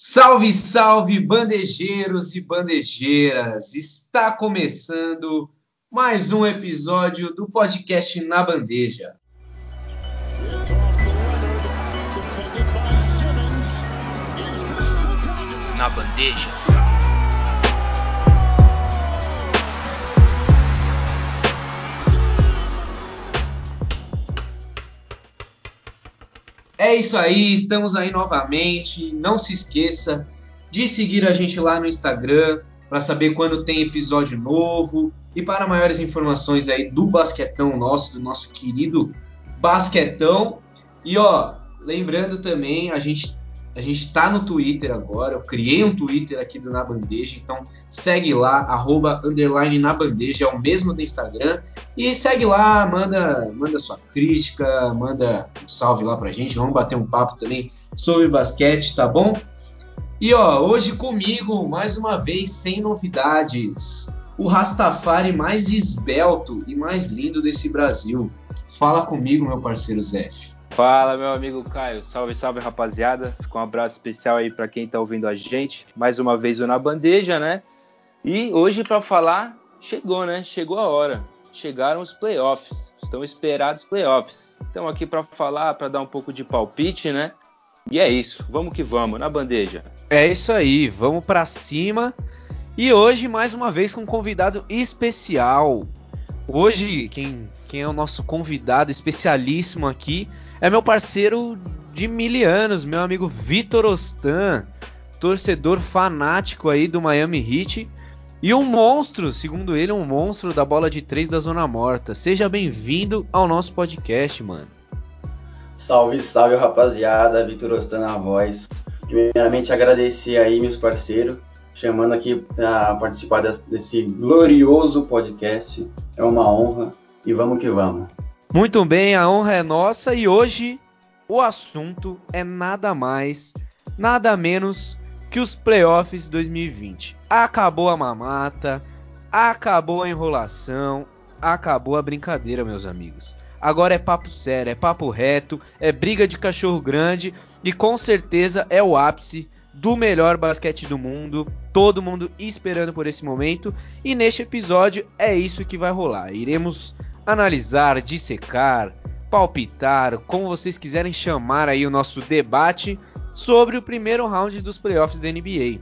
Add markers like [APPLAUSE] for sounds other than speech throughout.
Salve, salve, bandejeiros e bandejeiras! Está começando mais um episódio do podcast Na Bandeja. Na Bandeja. É isso aí, estamos aí novamente. Não se esqueça de seguir a gente lá no Instagram para saber quando tem episódio novo e para maiores informações aí do basquetão nosso, do nosso querido basquetão. E ó, lembrando também, a gente a gente está no Twitter agora. Eu criei um Twitter aqui do Na Bandeja, então segue lá, arroba, underline na bandeja, é o mesmo do Instagram. E segue lá, manda, manda sua crítica, manda um salve lá pra gente. Vamos bater um papo também sobre basquete, tá bom? E ó, hoje comigo, mais uma vez, sem novidades. O Rastafari mais esbelto e mais lindo desse Brasil. Fala comigo, meu parceiro Zé. Fala, meu amigo Caio. Salve, salve, rapaziada. Fica um abraço especial aí para quem tá ouvindo a gente. Mais uma vez o Na Bandeja, né? E hoje para falar, chegou, né? Chegou a hora. Chegaram os playoffs. Estão esperados playoffs. Estamos aqui para falar, para dar um pouco de palpite, né? E é isso. Vamos que vamos, na bandeja. É isso aí. Vamos para cima. E hoje, mais uma vez, com um convidado especial. Hoje, quem, quem é o nosso convidado especialíssimo aqui é meu parceiro de mil anos, meu amigo Vitor Ostan, torcedor fanático aí do Miami Heat e um monstro, segundo ele, um monstro da bola de três da Zona Morta. Seja bem-vindo ao nosso podcast, mano. Salve, salve, rapaziada, Vitor Ostan na voz. Primeiramente agradecer aí meus parceiros, chamando aqui para participar desse glorioso podcast. É uma honra e vamos que vamos. Muito bem, a honra é nossa e hoje o assunto é nada mais, nada menos que os playoffs 2020. Acabou a mamata, acabou a enrolação, acabou a brincadeira, meus amigos. Agora é papo sério, é papo reto, é briga de cachorro grande e com certeza é o ápice do melhor basquete do mundo. Todo mundo esperando por esse momento e neste episódio é isso que vai rolar. Iremos analisar, dissecar, palpitar, como vocês quiserem chamar aí o nosso debate sobre o primeiro round dos playoffs da NBA.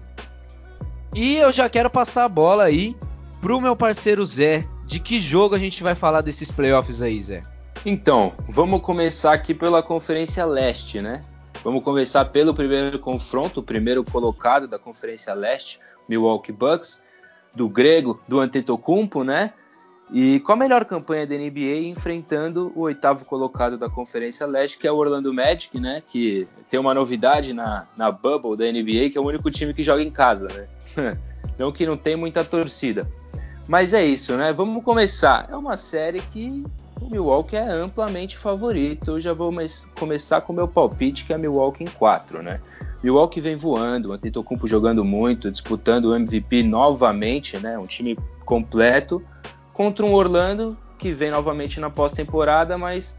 E eu já quero passar a bola aí pro meu parceiro Zé. De que jogo a gente vai falar desses playoffs aí, Zé? Então, vamos começar aqui pela Conferência Leste, né? Vamos começar pelo primeiro confronto, o primeiro colocado da Conferência Leste, Milwaukee Bucks, do grego, do Antetokounmpo, né? E com a melhor campanha da NBA enfrentando o oitavo colocado da Conferência Leste, que é o Orlando Magic, né? Que tem uma novidade na, na bubble da NBA, que é o único time que joga em casa, né? [LAUGHS] não que não tem muita torcida. Mas é isso, né? Vamos começar. É uma série que o Milwaukee é amplamente favorito. Eu já vou começar com o meu palpite, que é Milwaukee em 4, né? Milwaukee vem voando, o Antetokounmpo jogando muito, disputando o MVP novamente, né? Um time completo contra um Orlando que vem novamente na pós-temporada, mas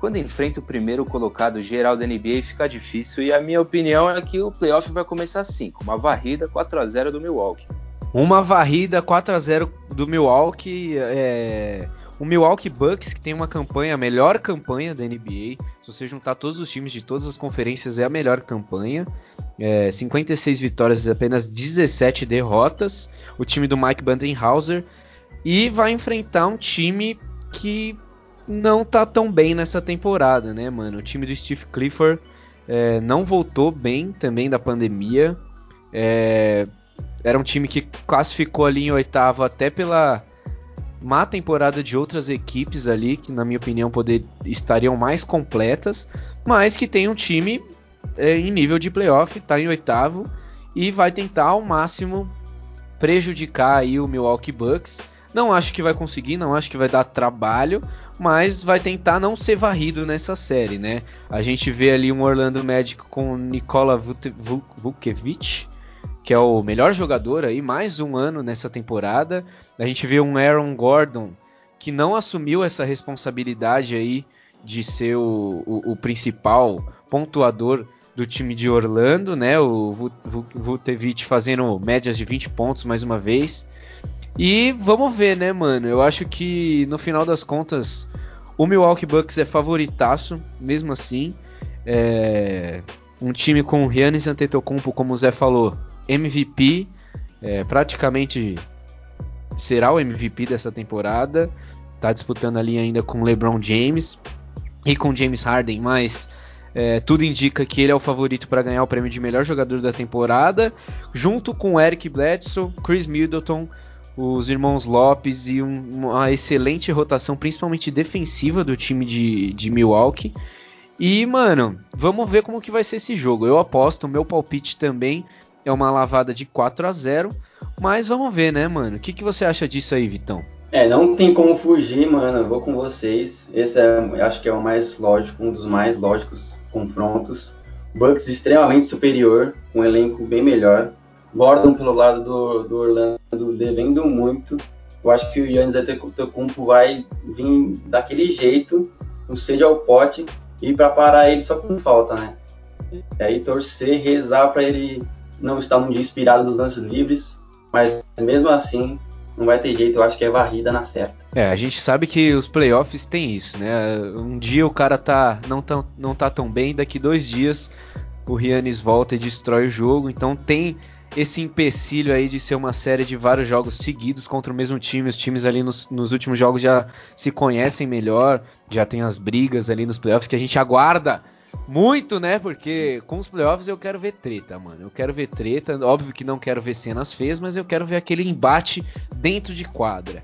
quando enfrenta o primeiro colocado geral da NBA fica difícil. E a minha opinião é que o playoff vai começar assim, com uma varrida 4 a 0 do Milwaukee. Uma varrida 4 a 0 do Milwaukee. É... O Milwaukee Bucks, que tem uma campanha, a melhor campanha da NBA. Se você juntar todos os times de todas as conferências, é a melhor campanha. É, 56 vitórias e apenas 17 derrotas. O time do Mike Budenhauser e vai enfrentar um time que não tá tão bem nessa temporada, né, mano? O time do Steve Clifford é, não voltou bem também da pandemia. É, era um time que classificou ali em oitavo até pela má temporada de outras equipes ali, que na minha opinião poder, estariam mais completas, mas que tem um time é, em nível de playoff, tá em oitavo e vai tentar ao máximo prejudicar aí o Milwaukee Bucks. Não acho que vai conseguir, não acho que vai dar trabalho, mas vai tentar não ser varrido nessa série, né? A gente vê ali um Orlando Magic com Nikola Vucevic, que é o melhor jogador aí, mais um ano nessa temporada. A gente vê um Aaron Gordon que não assumiu essa responsabilidade aí de ser o, o, o principal pontuador do time de Orlando, né? O Vucevic fazendo médias de 20 pontos mais uma vez. E vamos ver, né, mano? Eu acho que no final das contas o Milwaukee Bucks é favoritaço, mesmo assim. É um time com Giannis Antetokounmpo, como o Zé falou, MVP, é, praticamente será o MVP dessa temporada. Tá disputando ali ainda com LeBron James e com James Harden, mas é, tudo indica que ele é o favorito para ganhar o prêmio de melhor jogador da temporada, junto com Eric Bledsoe, Chris Middleton, os irmãos Lopes e um, uma excelente rotação, principalmente defensiva do time de, de Milwaukee. E, mano, vamos ver como que vai ser esse jogo. Eu aposto, meu palpite também é uma lavada de 4 a 0 mas vamos ver, né, mano? O que, que você acha disso aí, Vitão? É, não tem como fugir, mano. Eu vou com vocês. Esse é, acho que é o mais lógico, um dos mais lógicos confrontos. Bucks extremamente superior, um elenco bem melhor. Gordon pelo lado do, do Orlando devendo muito. Eu acho que o Yannis Antetokounmpo vai vir daquele jeito, um sede ao pote, e para parar ele só com falta, né? E aí torcer, rezar para ele não estar num dia inspirado dos lances livres, mas mesmo assim não vai ter jeito, eu acho que é varrida na certa. É, a gente sabe que os playoffs tem isso, né? Um dia o cara tá não, tão, não tá tão bem, daqui dois dias o Rianes volta e destrói o jogo, então tem esse empecilho aí de ser uma série de vários jogos seguidos contra o mesmo time. Os times ali nos, nos, últimos jogos já se conhecem melhor, já tem as brigas ali nos playoffs que a gente aguarda muito, né? Porque com os playoffs eu quero ver treta, mano. Eu quero ver treta. Óbvio que não quero ver cenas feias, mas eu quero ver aquele embate dentro de quadra.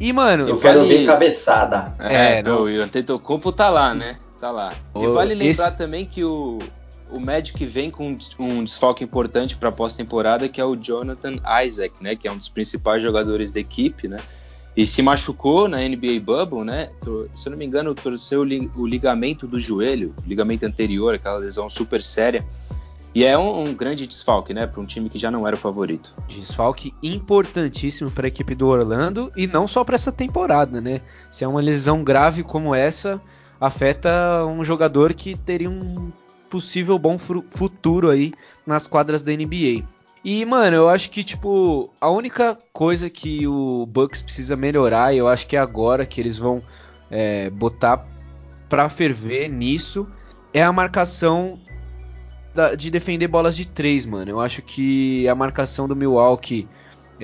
E, mano. Eu quero vale... ver cabeçada. É, é não. o Antetokounmpo tá lá, né? Tá lá. E vale lembrar esse... também que o, o Magic vem com um desfoque importante para a pós-temporada, que é o Jonathan Isaac, né? Que é um dos principais jogadores da equipe, né? E se machucou na NBA Bubble, né? Se eu não me engano, torceu o ligamento do joelho, ligamento anterior, aquela lesão super séria. E é um, um grande desfalque, né, para um time que já não era o favorito. Desfalque importantíssimo para a equipe do Orlando e não só para essa temporada, né? Se é uma lesão grave como essa, afeta um jogador que teria um possível bom futuro aí nas quadras da NBA. E, mano, eu acho que, tipo, a única coisa que o Bucks precisa melhorar, e eu acho que é agora que eles vão é, botar pra ferver nisso, é a marcação da, de defender bolas de três, mano. Eu acho que a marcação do Milwaukee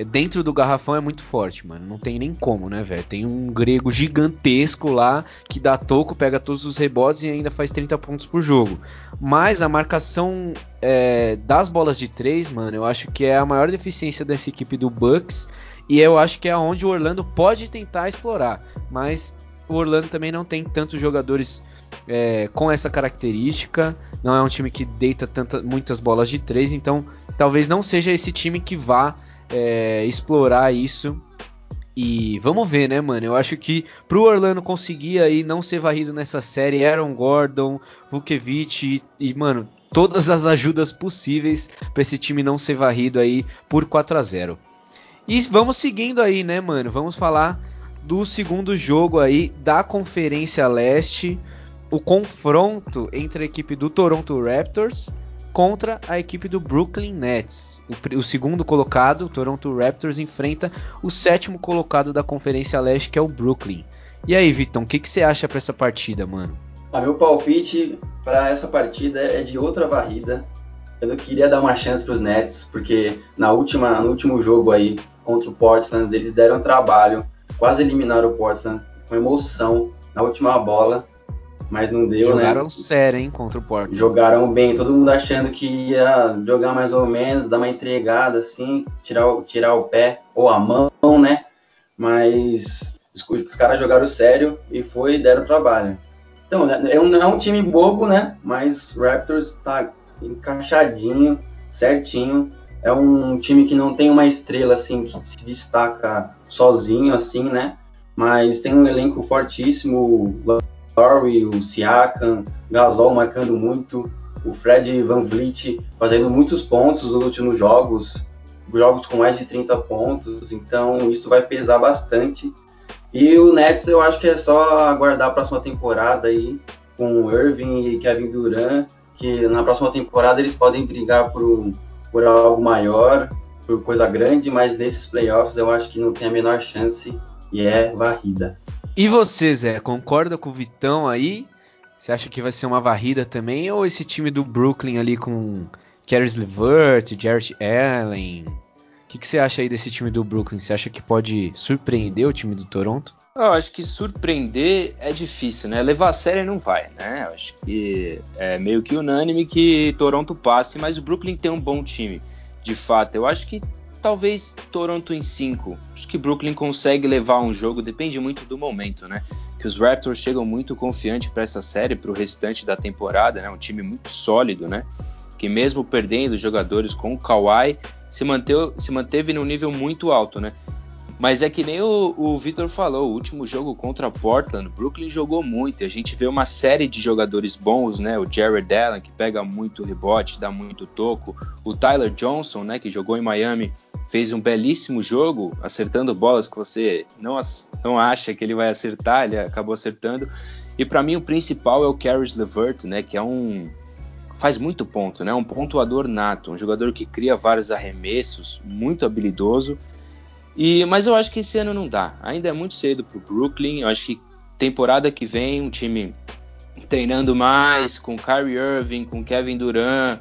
dentro do garrafão é muito forte, mano. Não tem nem como, né, velho? Tem um grego gigantesco lá que dá toco, pega todos os rebotes e ainda faz 30 pontos por jogo. Mas a marcação é, das bolas de três, mano, eu acho que é a maior deficiência dessa equipe do Bucks. E eu acho que é onde o Orlando pode tentar explorar. Mas o Orlando também não tem tantos jogadores é, com essa característica. Não é um time que deita tanta, muitas bolas de três. Então talvez não seja esse time que vá é, explorar isso. E vamos ver, né, mano? Eu acho que pro Orlando conseguir aí não ser varrido nessa série, Aaron Gordon, Vucevic e, e mano, todas as ajudas possíveis para esse time não ser varrido aí por 4 a 0. E vamos seguindo aí, né, mano? Vamos falar do segundo jogo aí da Conferência Leste, o confronto entre a equipe do Toronto Raptors contra a equipe do Brooklyn Nets. O, o, segundo colocado, o Toronto Raptors, enfrenta o sétimo colocado da Conferência Leste, que é o Brooklyn. E aí, Vitão, o que, você acha para essa partida, mano? A meu palpite para essa partida é de outra varrida. Eu não queria dar uma chance para os Nets, porque na última, no último jogo aí contra o Portland, eles deram trabalho, quase eliminaram o Portland com emoção na última bola mas não deu, Jogaram né? Jogaram sério, hein, contra o Porto. Jogaram bem, todo mundo achando que ia jogar mais ou menos, dar uma entregada assim, tirar, o, tirar o pé ou a mão, né? Mas os, os caras jogaram sério e foi deram trabalho. Então, né, é um, é um time bobo, né? Mas o Raptors tá encaixadinho, certinho. É um time que não tem uma estrela assim que se destaca sozinho, assim, né? Mas tem um elenco fortíssimo. Lowry, o Siakam, Gasol marcando muito, o Fred Van Vliet fazendo muitos pontos nos últimos jogos, jogos com mais de 30 pontos, então isso vai pesar bastante. E o Nets eu acho que é só aguardar a próxima temporada aí com Irving e Kevin Durant que na próxima temporada eles podem brigar por, por algo maior, por coisa grande, mas desses playoffs eu acho que não tem a menor chance e é varrida. E você, Zé, concorda com o Vitão aí? Você acha que vai ser uma varrida também? Ou esse time do Brooklyn ali com Caris LeVert, Jarrett Allen? O que, que, você acha aí desse time do Brooklyn? Você acha que pode surpreender o time do Toronto? Eu acho que surpreender é difícil, né? Levar a sério não vai, né? Eu acho que é meio que unânime que Toronto passe, mas o Brooklyn tem um bom time, de fato. Eu acho que talvez Toronto em 5. Acho que Brooklyn consegue levar um jogo, depende muito do momento, né? Que os Raptors chegam muito confiantes para essa série, para o restante da temporada, né? Um time muito sólido, né? Que mesmo perdendo jogadores com o Kawhi, se, manteve, se manteve num nível muito alto, né? Mas é que nem o, o Victor falou, o último jogo contra Portland, Brooklyn jogou muito. A gente vê uma série de jogadores bons, né? O Jared Allen, que pega muito rebote, dá muito toco. O Tyler Johnson, né? Que jogou em Miami, fez um belíssimo jogo, acertando bolas que você não, não acha que ele vai acertar, ele acabou acertando. E para mim o principal é o Caris LeVert, né? Que é um faz muito ponto, né? Um pontuador nato, um jogador que cria vários arremessos, muito habilidoso e, mas eu acho que esse ano não dá. Ainda é muito cedo para o Brooklyn. Eu acho que temporada que vem um time treinando mais com Kyrie Irving, com Kevin Durant,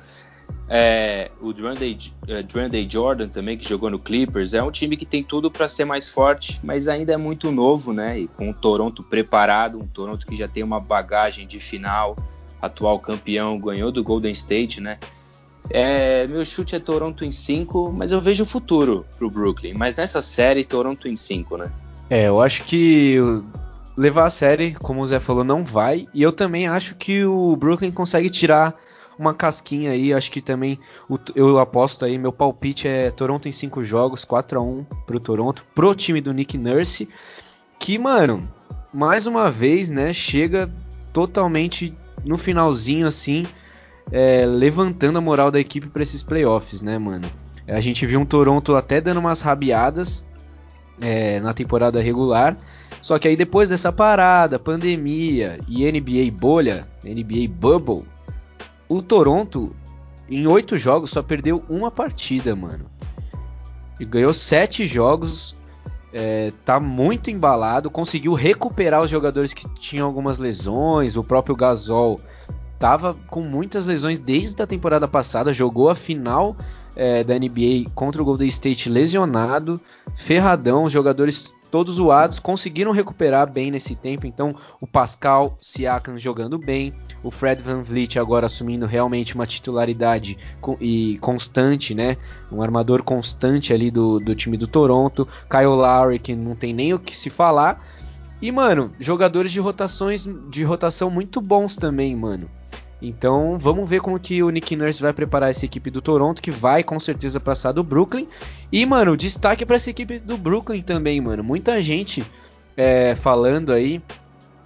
é, o Durandey, é, Jordan também que jogou no Clippers. É um time que tem tudo para ser mais forte, mas ainda é muito novo, né? E com o Toronto preparado, um Toronto que já tem uma bagagem de final, atual campeão, ganhou do Golden State, né? É, meu chute é Toronto em 5, mas eu vejo o futuro pro Brooklyn. Mas nessa série, Toronto em 5, né? É, eu acho que levar a série, como o Zé falou, não vai. E eu também acho que o Brooklyn consegue tirar uma casquinha aí. Acho que também eu aposto aí. Meu palpite é Toronto em 5 jogos, 4 a 1 pro Toronto, pro time do Nick Nurse. Que, mano, mais uma vez, né, chega totalmente no finalzinho assim é, levantando a moral da equipe para esses playoffs, né, mano? A gente viu um Toronto até dando umas rabiadas é, na temporada regular. Só que aí depois dessa parada, pandemia e NBA bolha, NBA bubble, o Toronto em oito jogos só perdeu uma partida, mano. E ganhou sete jogos, é, tá muito embalado, conseguiu recuperar os jogadores que tinham algumas lesões, o próprio Gasol tava com muitas lesões desde a temporada passada, jogou a final é, da NBA contra o Golden State lesionado, ferradão, os jogadores todos zoados, conseguiram recuperar bem nesse tempo, então o Pascal Siakam jogando bem, o Fred Van Vliet agora assumindo realmente uma titularidade e constante, né, um armador constante ali do, do time do Toronto, Kyle Lowry que não tem nem o que se falar, e mano, jogadores de rotações de rotação muito bons também, mano. Então vamos ver como que o Nick Nurse vai preparar essa equipe do Toronto, que vai com certeza passar do Brooklyn. E, mano, destaque para essa equipe do Brooklyn também, mano. Muita gente é, falando aí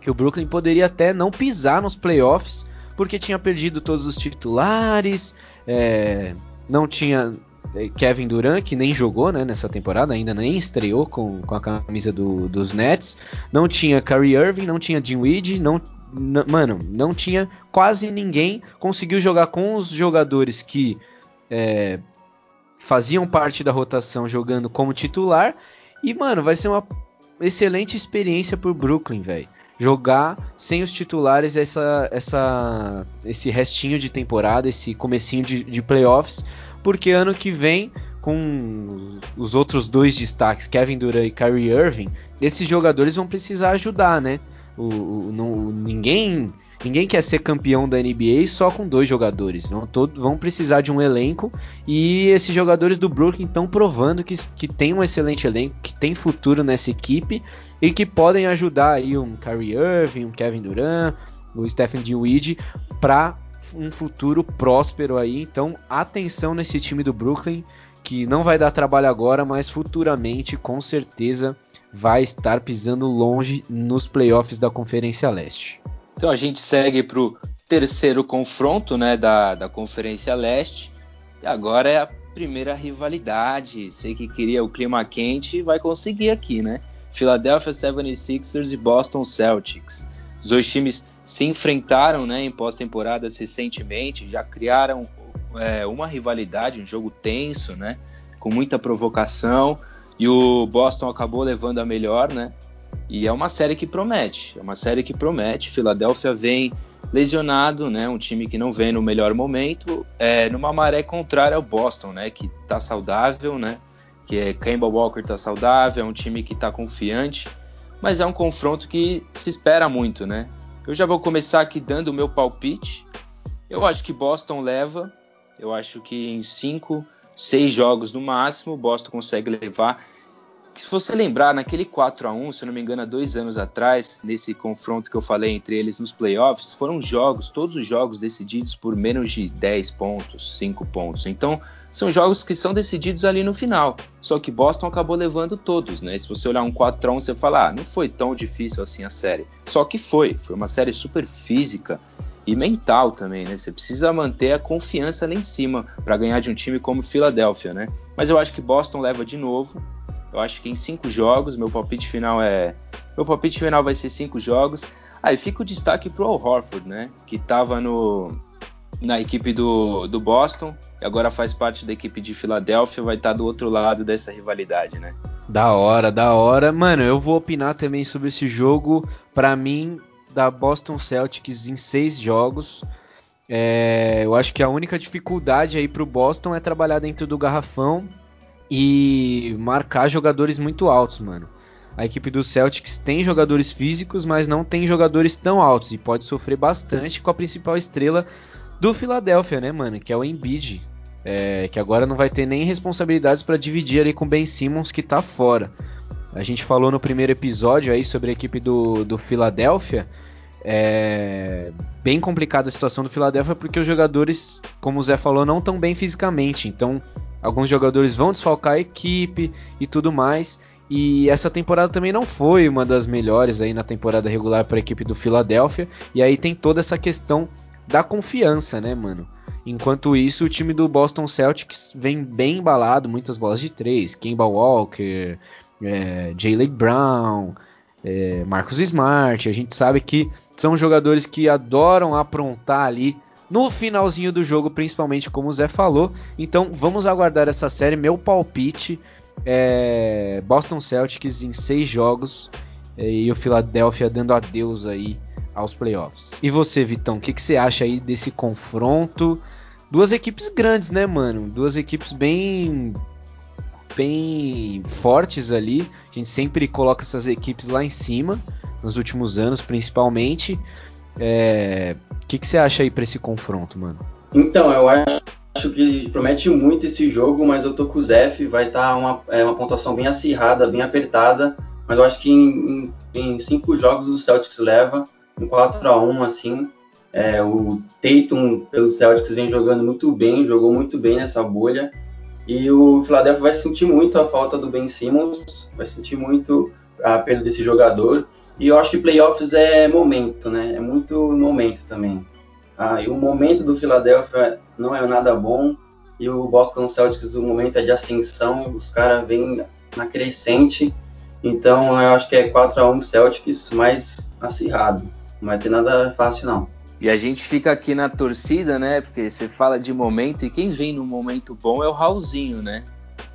que o Brooklyn poderia até não pisar nos playoffs, porque tinha perdido todos os titulares, é, não tinha é, Kevin Durant, que nem jogou né, nessa temporada, ainda nem estreou com, com a camisa do, dos Nets. Não tinha Kyrie Irving, não tinha Jim Weed, não mano, não tinha quase ninguém conseguiu jogar com os jogadores que é, faziam parte da rotação jogando como titular. E, mano, vai ser uma excelente experiência pro Brooklyn, velho. Jogar sem os titulares essa, essa, esse restinho de temporada, esse comecinho de, de playoffs, porque ano que vem, com os outros dois destaques, Kevin Durant e Kyrie Irving, esses jogadores vão precisar ajudar, né? O, o, não, ninguém ninguém quer ser campeão da NBA só com dois jogadores. Não, todo, vão precisar de um elenco e esses jogadores do Brooklyn estão provando que, que tem um excelente elenco, que tem futuro nessa equipe e que podem ajudar aí um Kyrie Irving, um Kevin Durant, o Stephen Dinwiddie para um futuro próspero aí. Então, atenção nesse time do Brooklyn que não vai dar trabalho agora, mas futuramente com certeza vai estar pisando longe nos playoffs da Conferência Leste. Então a gente segue para o terceiro confronto né, da, da Conferência Leste. E agora é a primeira rivalidade. Sei que queria o clima quente, vai conseguir aqui, né? Philadelphia 76ers e Boston Celtics. Os dois times se enfrentaram né, em pós-temporadas recentemente, já criaram é, uma rivalidade, um jogo tenso, né, com muita provocação, e o Boston acabou levando a melhor, né? E é uma série que promete, é uma série que promete. Filadélfia vem lesionado, né? Um time que não vem no melhor momento, é, numa maré contrária ao Boston, né? Que tá saudável, né? Que é Kemba Walker tá saudável, é um time que tá confiante, mas é um confronto que se espera muito, né? Eu já vou começar aqui dando o meu palpite. Eu acho que Boston leva. Eu acho que em cinco, seis jogos no máximo, Boston consegue levar se você lembrar, naquele 4 a 1 se eu não me engano, há dois anos atrás, nesse confronto que eu falei entre eles nos playoffs, foram jogos, todos os jogos decididos por menos de 10 pontos, 5 pontos. Então, são jogos que são decididos ali no final. Só que Boston acabou levando todos, né? Se você olhar um 4 a 1 você fala, ah, não foi tão difícil assim a série. Só que foi, foi uma série super física e mental também, né? Você precisa manter a confiança lá em cima para ganhar de um time como Philadelphia, né? Mas eu acho que Boston leva de novo. Eu acho que em cinco jogos, meu palpite final é. Meu palpite final vai ser cinco jogos. Aí ah, fica o destaque pro Al Horford, né? Que estava no, na equipe do, do Boston e agora faz parte da equipe de Filadélfia, vai estar tá do outro lado dessa rivalidade, né? Da hora, da hora. Mano, eu vou opinar também sobre esse jogo. Para mim, da Boston Celtics em seis jogos. É, eu acho que a única dificuldade aí pro Boston é trabalhar dentro do garrafão e marcar jogadores muito altos, mano. A equipe do Celtics tem jogadores físicos, mas não tem jogadores tão altos e pode sofrer bastante com a principal estrela do Philadelphia, né, mano? Que é o Embiid, é, que agora não vai ter nem responsabilidades para dividir ali com o Ben Simmons que tá fora. A gente falou no primeiro episódio aí sobre a equipe do, do Philadelphia. É bem complicada a situação do Philadelphia porque os jogadores, como o Zé falou, não estão bem fisicamente. Então Alguns jogadores vão desfalcar a equipe e tudo mais. E essa temporada também não foi uma das melhores aí na temporada regular para a equipe do Philadelphia. E aí tem toda essa questão da confiança, né, mano? Enquanto isso, o time do Boston Celtics vem bem embalado, muitas bolas de três, Kemba Walker, é, Jaylen Brown, é, Marcus Smart. A gente sabe que são jogadores que adoram aprontar ali no finalzinho do jogo, principalmente como o Zé falou. Então vamos aguardar essa série. Meu palpite é Boston Celtics em seis jogos é, e o Philadelphia dando adeus aí aos playoffs. E você, Vitão, o que, que você acha aí desse confronto? Duas equipes grandes, né, mano? Duas equipes bem bem fortes ali. A gente sempre coloca essas equipes lá em cima, nos últimos anos principalmente. É, o que, que você acha aí para esse confronto, mano? Então, eu acho que promete muito esse jogo, mas eu tô com o Zef, vai estar tá uma, é, uma pontuação bem acirrada, bem apertada, mas eu acho que em, em, em cinco jogos o Celtics leva, um 4 a 1 assim. É, o Tatum pelo Celtics vem jogando muito bem, jogou muito bem nessa bolha. E o Philadelphia vai sentir muito a falta do Ben Simmons, vai sentir muito a perda desse jogador. E eu acho que playoffs é momento, né? É muito momento também. Ah, e o momento do Philadelphia não é nada bom. E o Boston Celtics, o momento é de ascensão. Os caras vêm na crescente. Então eu acho que é 4 a 1 Celtics mais acirrado. Não vai ter nada fácil, não. E a gente fica aqui na torcida, né? Porque você fala de momento e quem vem no momento bom é o Raulzinho, né?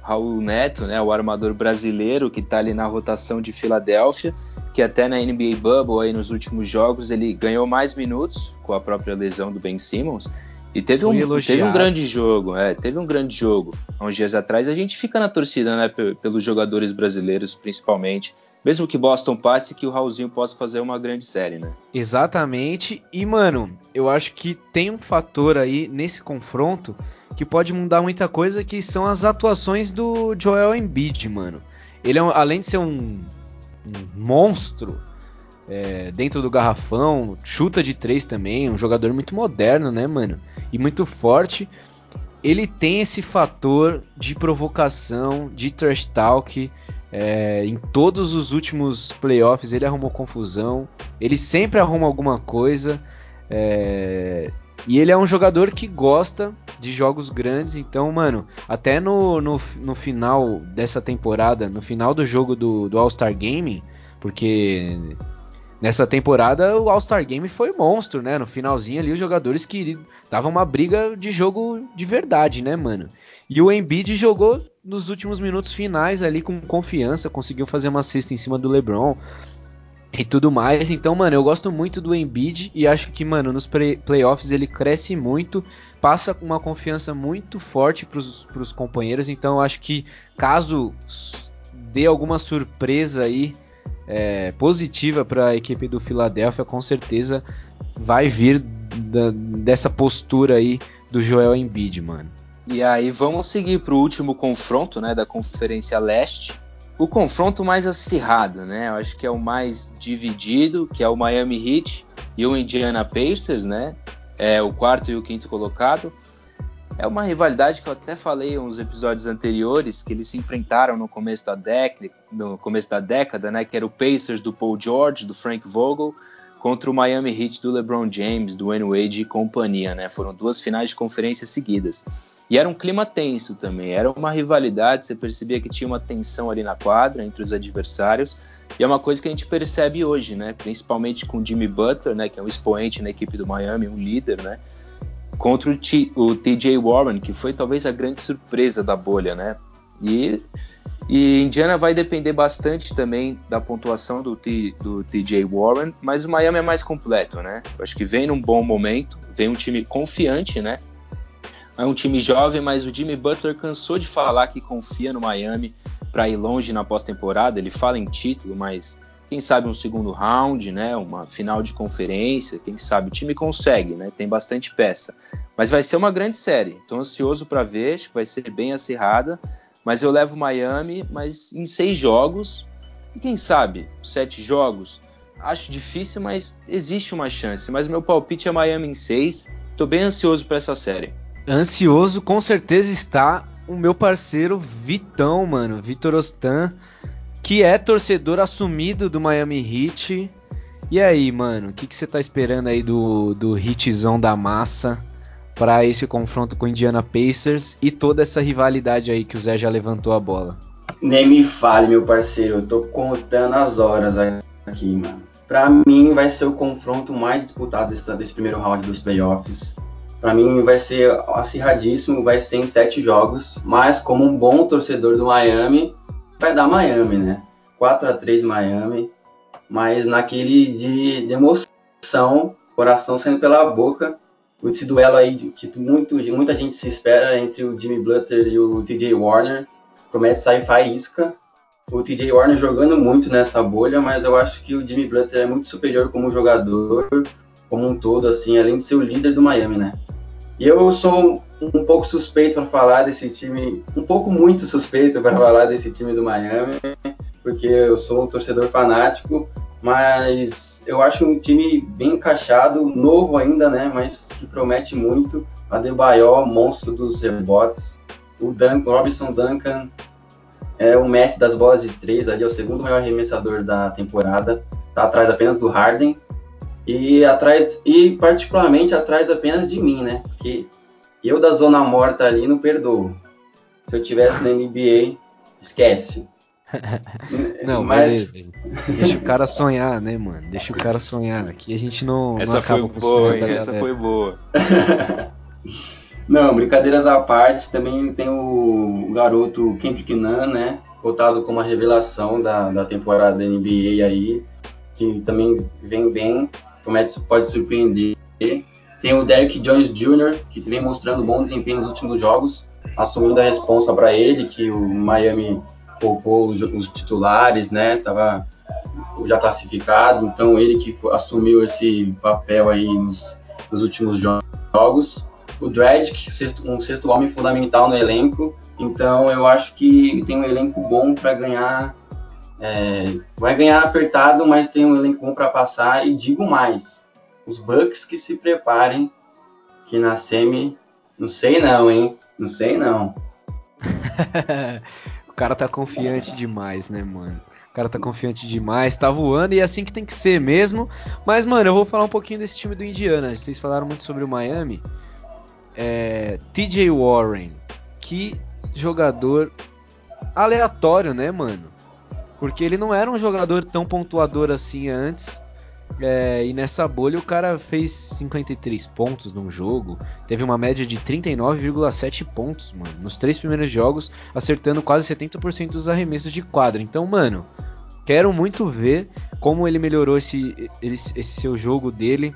Raul Neto, né? O armador brasileiro que tá ali na rotação de Filadélfia que até na NBA Bubble aí nos últimos jogos ele ganhou mais minutos com a própria lesão do Ben Simmons e teve um, teve um grande jogo, é, teve um grande jogo há uns dias atrás. A gente fica na torcida, né, pelos jogadores brasileiros principalmente, mesmo que Boston passe, que o Raulzinho possa fazer uma grande série, né? Exatamente. E mano, eu acho que tem um fator aí nesse confronto que pode mudar muita coisa, que são as atuações do Joel Embiid, mano. Ele é além de ser um um monstro é, dentro do garrafão, chuta de três também, um jogador muito moderno, né, mano? E muito forte. Ele tem esse fator de provocação, de trash talk. É, em todos os últimos playoffs ele arrumou confusão. Ele sempre arruma alguma coisa. É, e ele é um jogador que gosta de jogos grandes, então, mano, até no, no, no final dessa temporada, no final do jogo do, do All-Star Game, porque nessa temporada o All-Star Game foi monstro, né? No finalzinho ali os jogadores que davam uma briga de jogo de verdade, né, mano? E o Embiid jogou nos últimos minutos finais ali com confiança, conseguiu fazer uma cesta em cima do LeBron e tudo mais. Então, mano, eu gosto muito do Embiid e acho que, mano, nos playoffs ele cresce muito, passa uma confiança muito forte pros, pros companheiros. Então, acho que caso dê alguma surpresa aí é, positiva para a equipe do Philadelphia, com certeza vai vir da, dessa postura aí do Joel Embiid, mano. E aí vamos seguir para o último confronto, né, da Conferência Leste. O confronto mais acirrado, né? Eu acho que é o mais dividido, que é o Miami Heat e o Indiana Pacers, né? É o quarto e o quinto colocado. É uma rivalidade que eu até falei uns episódios anteriores, que eles se enfrentaram no começo da década, no começo da década, né? Que era o Pacers do Paul George, do Frank Vogel, contra o Miami Heat do LeBron James, do Wayne Wade e companhia, né? Foram duas finais de conferência seguidas. E era um clima tenso também, era uma rivalidade, você percebia que tinha uma tensão ali na quadra entre os adversários. E é uma coisa que a gente percebe hoje, né? Principalmente com o Jimmy Butler, né? Que é um expoente na equipe do Miami, um líder, né? contra o, T, o TJ Warren, que foi talvez a grande surpresa da bolha, né? E, e Indiana vai depender bastante também da pontuação do, T, do TJ Warren, mas o Miami é mais completo, né? Eu acho que vem num bom momento, vem um time confiante, né? É um time jovem, mas o Jimmy Butler cansou de falar que confia no Miami para ir longe na pós-temporada. Ele fala em título, mas quem sabe um segundo round, né, uma final de conferência, quem sabe? O time consegue, né, tem bastante peça. Mas vai ser uma grande série, estou ansioso para ver, acho que vai ser bem acirrada, mas eu levo Miami, mas em seis jogos, e quem sabe? Sete jogos, acho difícil, mas existe uma chance, mas meu palpite é Miami em seis, estou bem ansioso para essa série. Ansioso com certeza está o meu parceiro Vitão, mano, Vitor Ostan, que é torcedor assumido do Miami Heat. E aí, mano, o que, você tá esperando aí do, do hitzão da massa para esse confronto com o Indiana Pacers e toda essa rivalidade aí que o Zé já levantou a bola? Nem me fale, meu parceiro, eu tô contando as horas aqui, mano. Pra mim vai ser o confronto mais disputado desse, desse primeiro round dos playoffs. Pra mim vai ser acirradíssimo, vai ser em sete jogos, mas como um bom torcedor do Miami, vai dar Miami, né? 4 a 3 Miami, mas naquele de, de emoção, coração saindo pela boca, esse duelo aí que muito, muita gente se espera entre o Jimmy Butler e o TJ Warner, promete sair faísca. O TJ Warner jogando muito nessa bolha, mas eu acho que o Jimmy Butler é muito superior como jogador, como um todo, assim, além de ser o líder do Miami, né? E eu sou um pouco suspeito para falar desse time, um pouco muito suspeito para falar desse time do Miami, porque eu sou um torcedor fanático, mas eu acho um time bem encaixado, novo ainda, né, mas que promete muito. A Debayor, monstro dos rebotes. O Duncan, Robinson Duncan é o mestre das bolas de três, ali é o segundo maior arremessador da temporada, tá atrás apenas do Harden e atrás e particularmente atrás apenas de mim, né? Porque eu da zona morta ali não perdoo. Se eu tivesse na NBA, esquece. [LAUGHS] não, mas beleza. Deixa o cara sonhar, né, mano? Deixa o cara sonhar. Aqui a gente não, essa não acaba foi boa, hein? Essa foi boa. [LAUGHS] não, brincadeiras à parte, também tem o garoto Kendrick Nunn, né? Votado como a revelação da, da temporada da NBA aí, que também vem bem, promete pode surpreender. Tem o Derrick Jones Jr., que vem mostrando bom desempenho nos últimos jogos, assumindo a responsa para ele, que o Miami poupou os, os, titulares, né? Tava já classificado, então ele que assumiu esse papel aí nos, nos últimos jogos. O Dredd, um sexto homem fundamental no elenco, então eu acho que tem um elenco bom para ganhar. É, vai ganhar apertado, mas tem um elenco bom para passar. E digo mais, os Bucks que se preparem, que na semi, não sei não, hein? Não sei não. [LAUGHS] o cara tá confiante demais, né, mano? O cara tá confiante demais, tá voando e é assim que tem que ser mesmo. Mas, mano, eu vou falar um pouquinho desse time do Indiana. Vocês falaram muito sobre o Miami. É, TJ Warren, que jogador aleatório, né, mano? Porque ele não era um jogador tão pontuador assim antes. É, e nessa bolha o cara fez 53 pontos num jogo, teve uma média de 39,7 pontos, mano, nos três primeiros jogos, acertando quase 70% dos arremessos de quadra. Então, mano, quero muito ver como ele melhorou esse, esse, esse seu jogo dele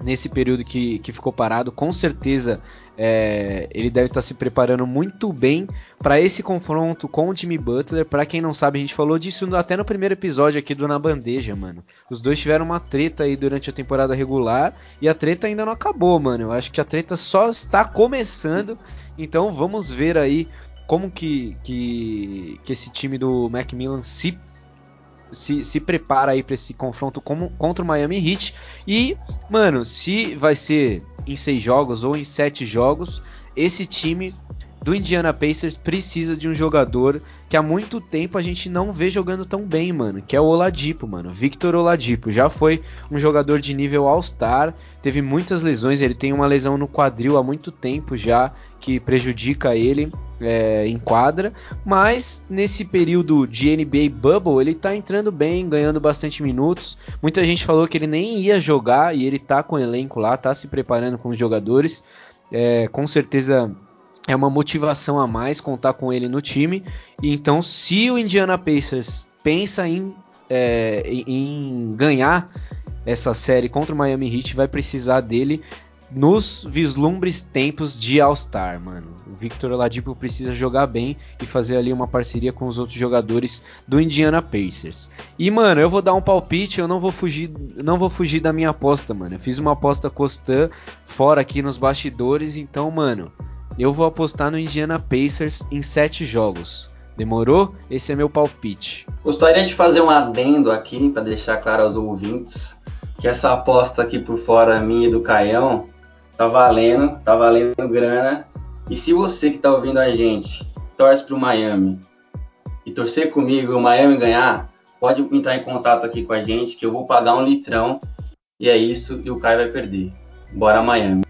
nesse período que, que ficou parado. Com certeza é, ele deve estar tá se preparando muito bem para esse confronto com o Jimmy Butler. Para quem não sabe, a gente falou disso até no primeiro episódio aqui do Na Bandeja, mano. Os dois tiveram uma treta aí durante a temporada regular e a treta ainda não acabou, mano. Eu acho que a treta só está começando. Então vamos ver aí como que, que, que esse time do Macmillan se se, se prepara aí para esse confronto contra o Miami Heat. E, mano, se vai ser em seis jogos ou em sete jogos, esse time do Indiana Pacers precisa de um jogador que há muito tempo a gente não vê jogando tão bem, mano, que é o Oladipo, mano. Victor Oladipo já foi um jogador de nível All-Star, teve muitas lesões, ele tem uma lesão no quadril há muito tempo já que prejudica ele é, em quadra, mas nesse período de NBA Bubble ele tá entrando bem, ganhando bastante minutos. Muita gente falou que ele nem ia jogar e ele tá com o elenco lá, tá se preparando com os jogadores. É, com certeza é uma motivação a mais contar com ele no time. E então, se o Indiana Pacers pensa em, é, em ganhar essa série contra o Miami Heat, vai precisar dele nos vislumbres tempos de All-Star, mano. O Victor Oladipo precisa jogar bem e fazer ali uma parceria com os outros jogadores do Indiana Pacers. E, mano, eu vou dar um palpite, eu não vou fugir, não vou fugir da minha aposta, mano. Eu fiz uma aposta Costan fora aqui nos bastidores, então, mano, eu vou apostar no Indiana Pacers em 7 jogos. Demorou? Esse é meu palpite. Gostaria de fazer um adendo aqui para deixar claro aos ouvintes que essa aposta aqui por fora minha e do Caião tá valendo, tá valendo grana. E se você que tá ouvindo a gente torce pro Miami e torcer comigo e o Miami ganhar, pode entrar em contato aqui com a gente que eu vou pagar um litrão e é isso e o Caio vai perder. Bora Miami.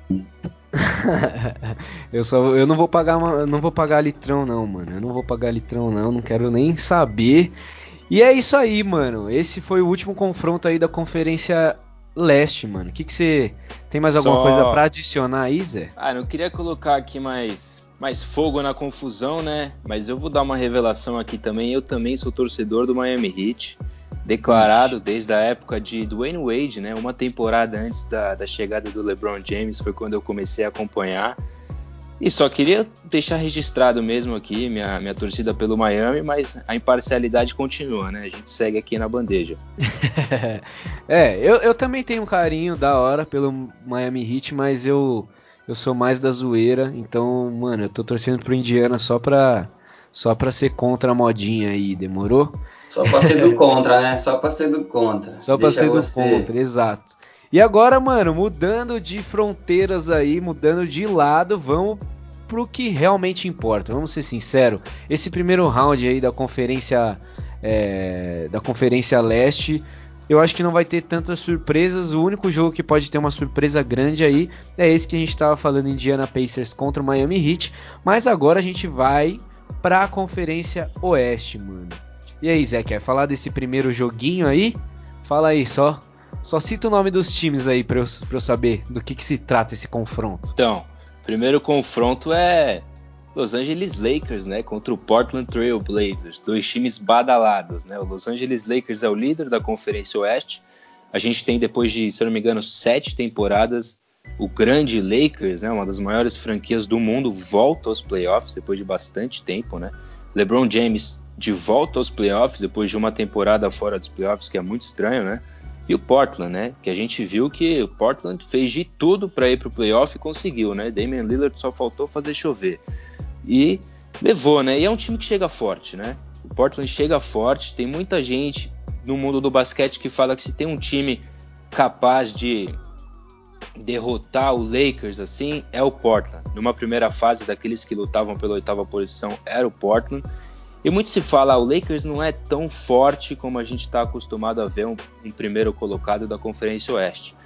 [LAUGHS] eu só eu não vou pagar não vou pagar litrão não, mano. Eu não vou pagar litrão não, não quero nem saber. E é isso aí, mano. Esse foi o último confronto aí da Conferência Leste, mano. O que que você tem mais alguma só... coisa para adicionar aí, Zé? Ah, não queria colocar aqui mais mais fogo na confusão, né? Mas eu vou dar uma revelação aqui também. Eu também sou torcedor do Miami Heat declarado desde a época de Dwayne Wade, né? Uma temporada antes da, da chegada do LeBron James foi quando eu comecei a acompanhar. E só queria deixar registrado mesmo aqui minha, minha torcida pelo Miami, mas a imparcialidade continua, né? A gente segue aqui na bandeja. [LAUGHS] é, eu, eu também tenho um carinho da hora pelo Miami Heat, mas eu, eu sou mais da zoeira, então, mano, eu tô torcendo pro Indiana só pra, só pra ser contra a modinha aí, demorou? Só pra ser do contra, né? Só pra ser do contra. Só pra ser do contra, exato. E agora, mano, mudando de fronteiras aí, mudando de lado, vamos pro que realmente importa. Vamos ser sinceros. Esse primeiro round aí da conferência é, da conferência leste, eu acho que não vai ter tantas surpresas. O único jogo que pode ter uma surpresa grande aí é esse que a gente estava falando, Indiana Pacers contra o Miami Heat. Mas agora a gente vai para a conferência oeste, mano. E aí, Zé, quer falar desse primeiro joguinho aí? Fala aí, só só cita o nome dos times aí pra eu, pra eu saber do que, que se trata esse confronto. Então, primeiro confronto é Los Angeles Lakers, né, contra o Portland Trail Blazers, dois times badalados, né? O Los Angeles Lakers é o líder da Conferência Oeste. A gente tem depois de, se não me engano, sete temporadas, o grande Lakers, né, uma das maiores franquias do mundo, volta aos playoffs depois de bastante tempo, né? LeBron James de volta aos playoffs depois de uma temporada fora dos playoffs, que é muito estranho, né? E o Portland, né? Que a gente viu que o Portland fez de tudo para ir para o playoff e conseguiu, né? Damian Lillard só faltou fazer chover. E levou, né? E é um time que chega forte, né? O Portland chega forte, tem muita gente no mundo do basquete que fala que se tem um time capaz de derrotar o Lakers assim, é o Portland. Numa primeira fase daqueles que lutavam pela oitava posição, era o Portland. E muito se fala, o Lakers não é tão forte como a gente está acostumado a ver um, um, primeiro colocado da Conferência Oeste.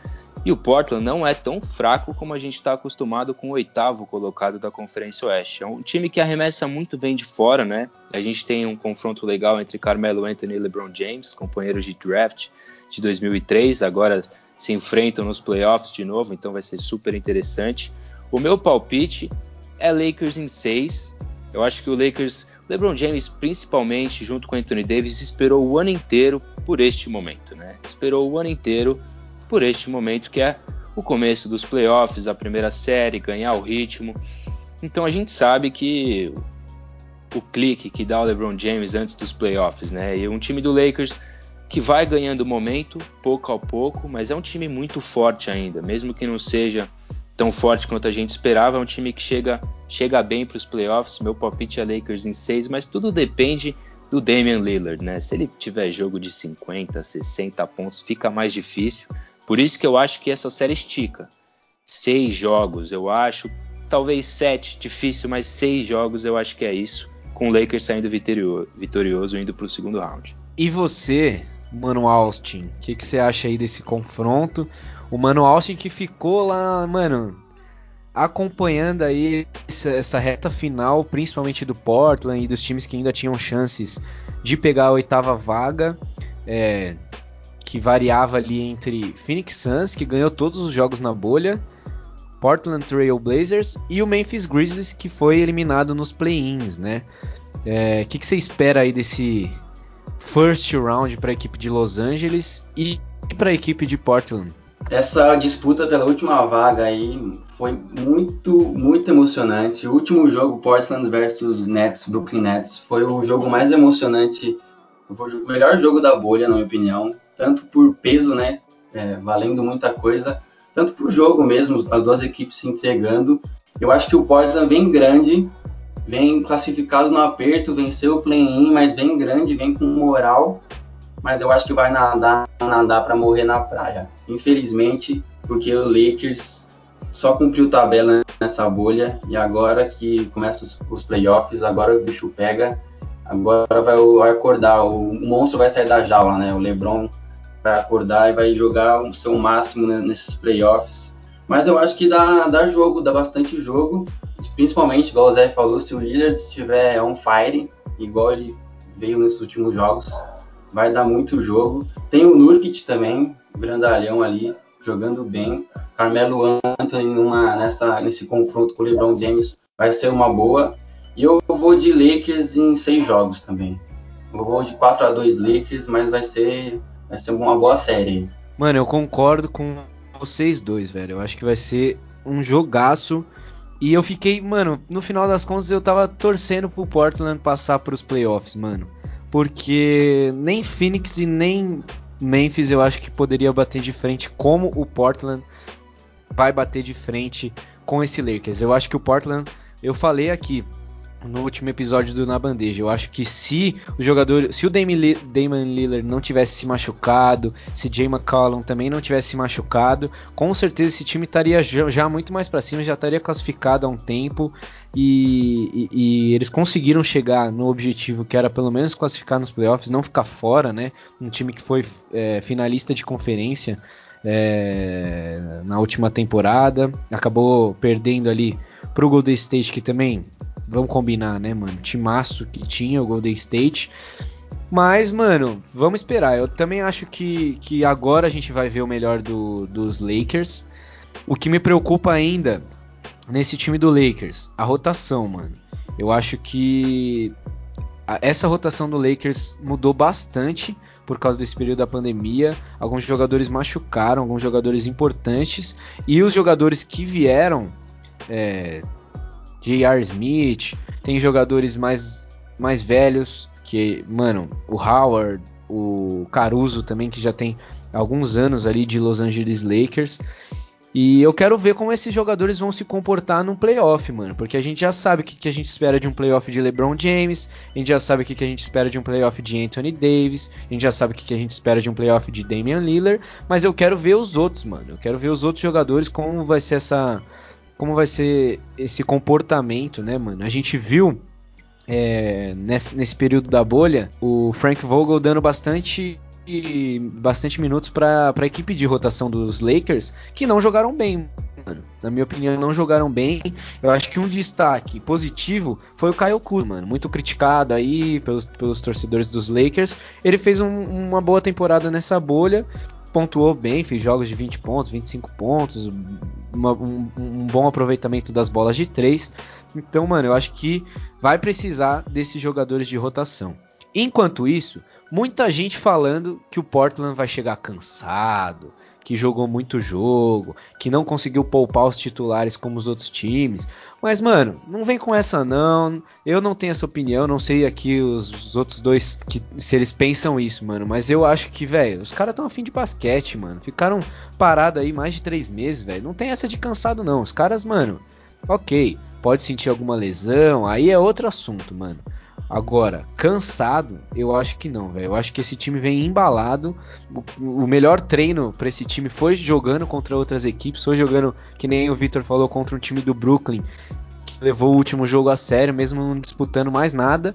E o Portland não é tão fraco como a gente está acostumado com o oitavo colocado da Conferência Oeste. É um time que arremessa muito bem de fora, né? A gente tem um confronto legal entre Carmelo Anthony e LeBron James, companheiros de draft de 2003, agora se enfrentam nos playoffs de novo, então vai ser super interessante. O meu palpite é Lakers em 6. Eu acho que o Lakers, LeBron James principalmente, junto com Anthony Davis, esperou o ano inteiro por este momento, né? Esperou o ano inteiro por este momento que é o começo dos playoffs, a primeira série, ganhar o ritmo. Então a gente sabe que o clique que dá o LeBron James antes dos playoffs, né? E um time do Lakers que vai ganhando momento, pouco a pouco, mas é um time muito forte ainda, mesmo que não seja tão forte quanto a gente esperava, é um time que chega, chega bem para os playoffs. Meu palpite é Lakers em 6, mas tudo depende do Damian Lillard, né? Se ele tiver jogo de 50, 60 pontos, fica mais difícil. Por isso que eu acho que essa série estica. Seis jogos, eu acho. Talvez sete, difícil, mas seis jogos eu acho que é isso. Com o Lakers saindo vitorioso, indo para o segundo round. E você, Mano Austin, o que, que você acha aí desse confronto? O Mano Austin que ficou lá, mano, acompanhando aí essa, essa, reta final, principalmente do Portland e dos times que ainda tinham chances de pegar a oitava vaga. É, que variava ali entre Phoenix Suns, que ganhou todos os jogos na bolha, Portland Trail Blazers e o Memphis Grizzlies, que foi eliminado nos play-ins, né? O é, que, que você espera aí desse first round para a equipe de Los Angeles e para a equipe de Portland? Essa disputa pela última vaga aí foi muito, muito emocionante. O último jogo, Portland versus Nets, Brooklyn Nets, foi o jogo mais emocionante, o melhor jogo da bolha, na minha opinião tanto por peso, né, é, valendo muita coisa, tanto por jogo mesmo, as duas equipes se entregando. Eu acho que o Portland vem grande, vem classificado no aperto, venceu o play-in, mas vem grande, vem com moral, mas eu acho que vai nadar, nadar para morrer na praia. Infelizmente, porque o Lakers só cumpriu tabela nessa bolha e agora que começam os, os playoffs, agora o bicho pega, agora vai, vai acordar, o, monstro vai sair da jaula, né? O LeBron vai acordar e vai jogar o seu máximo nesses playoffs. Mas eu acho que dá, dá jogo, dá bastante jogo. Principalmente, igual o Zé falou, se o Lillard estiver on fire, igual ele veio nesses últimos jogos, vai dar muito jogo. Tem o Nurkic também, grandalhão ali, jogando bem. Carmelo Anthony numa, nessa, nesse confronto com o LeBron James vai ser uma boa. E eu vou de Lakers em seis jogos também. Eu vou de 4 a 2 Lakers, mas vai ser vai ser uma boa série. Mano, eu concordo com vocês dois, velho. Eu acho que vai ser um jogaço. E eu fiquei, mano, no final das contas eu tava torcendo pro Portland passar pros playoffs, mano. Porque nem Phoenix e nem Memphis eu acho que poderia bater de frente como o Portland vai bater de frente com esse Lakers. Eu acho que o Portland, eu falei aqui, no último episódio do Na Bandeja. Eu acho que se o jogador, se o Damon, Lillard não tivesse se machucado, se Jay McCollum também não tivesse se machucado, com certeza esse time estaria já, já muito mais para cima, já estaria classificado há um tempo e, e, e, eles conseguiram chegar no objetivo que era pelo menos classificar nos playoffs, não ficar fora, né? Um time que foi é, finalista de conferência. É, na última temporada, acabou perdendo ali pro Golden State que também Vamos combinar, né, mano? Timaço que tinha o Golden State. Mas, mano, vamos esperar. Eu também acho que, que agora a gente vai ver o melhor do, dos Lakers. O que me preocupa ainda nesse time do Lakers, a rotação, mano. Eu acho que essa rotação do Lakers mudou bastante por causa desse período da pandemia. Alguns jogadores machucaram, alguns jogadores importantes. E os jogadores que vieram é, J.R. Smith, tem jogadores mais, mais velhos, que, mano, o Howard, o Caruso também, que já tem alguns anos ali de Los Angeles Lakers. E eu quero ver como esses jogadores vão se comportar num playoff, mano. Porque a gente já sabe o que, que a gente espera de um playoff de LeBron James, a gente já sabe o que, que a gente espera de um playoff de Anthony Davis, a gente já sabe o que, que a gente espera de um playoff de Damian Lillard, mas eu quero ver os outros, mano. Eu quero ver os outros jogadores, como vai ser essa, como vai ser esse comportamento, né, mano? A gente viu é, nesse, nesse, período da bolha o Frank Vogel dando bastante bastante minutos para a equipe de rotação dos Lakers, que não jogaram bem. Mano. Na minha opinião, não jogaram bem. Eu acho que um destaque positivo foi o Kyle Kuzma, mano, muito criticado aí pelos, pelos torcedores dos Lakers. Ele fez um, uma boa temporada nessa bolha, pontuou bem, fez jogos de 20 pontos, 25 pontos, uma, um, um, bom aproveitamento das bolas de 3. Então, mano, eu acho que vai precisar desses jogadores de rotação. Enquanto isso, muita gente falando que o Portland vai chegar cansado, que jogou muito jogo, que não conseguiu poupar os titulares como os outros times. Mas, mano, não vem com essa não. Eu não tenho essa opinião, não sei aqui os, os outros dois que, se eles pensam isso, mano. Mas eu acho que, velho, os caras estão afim de basquete, mano. Ficaram parados aí mais de três meses, velho. Não tem essa de cansado, não. Os caras, mano, ok, pode sentir alguma lesão, aí é outro assunto, mano. Agora, cansado, eu acho que não, velho. Eu acho que esse time vem embalado. O, o melhor treino para esse time foi jogando contra outras equipes, foi jogando, que nem o Victor falou, contra um time do Brooklyn, que levou o último jogo a sério, mesmo não disputando mais nada.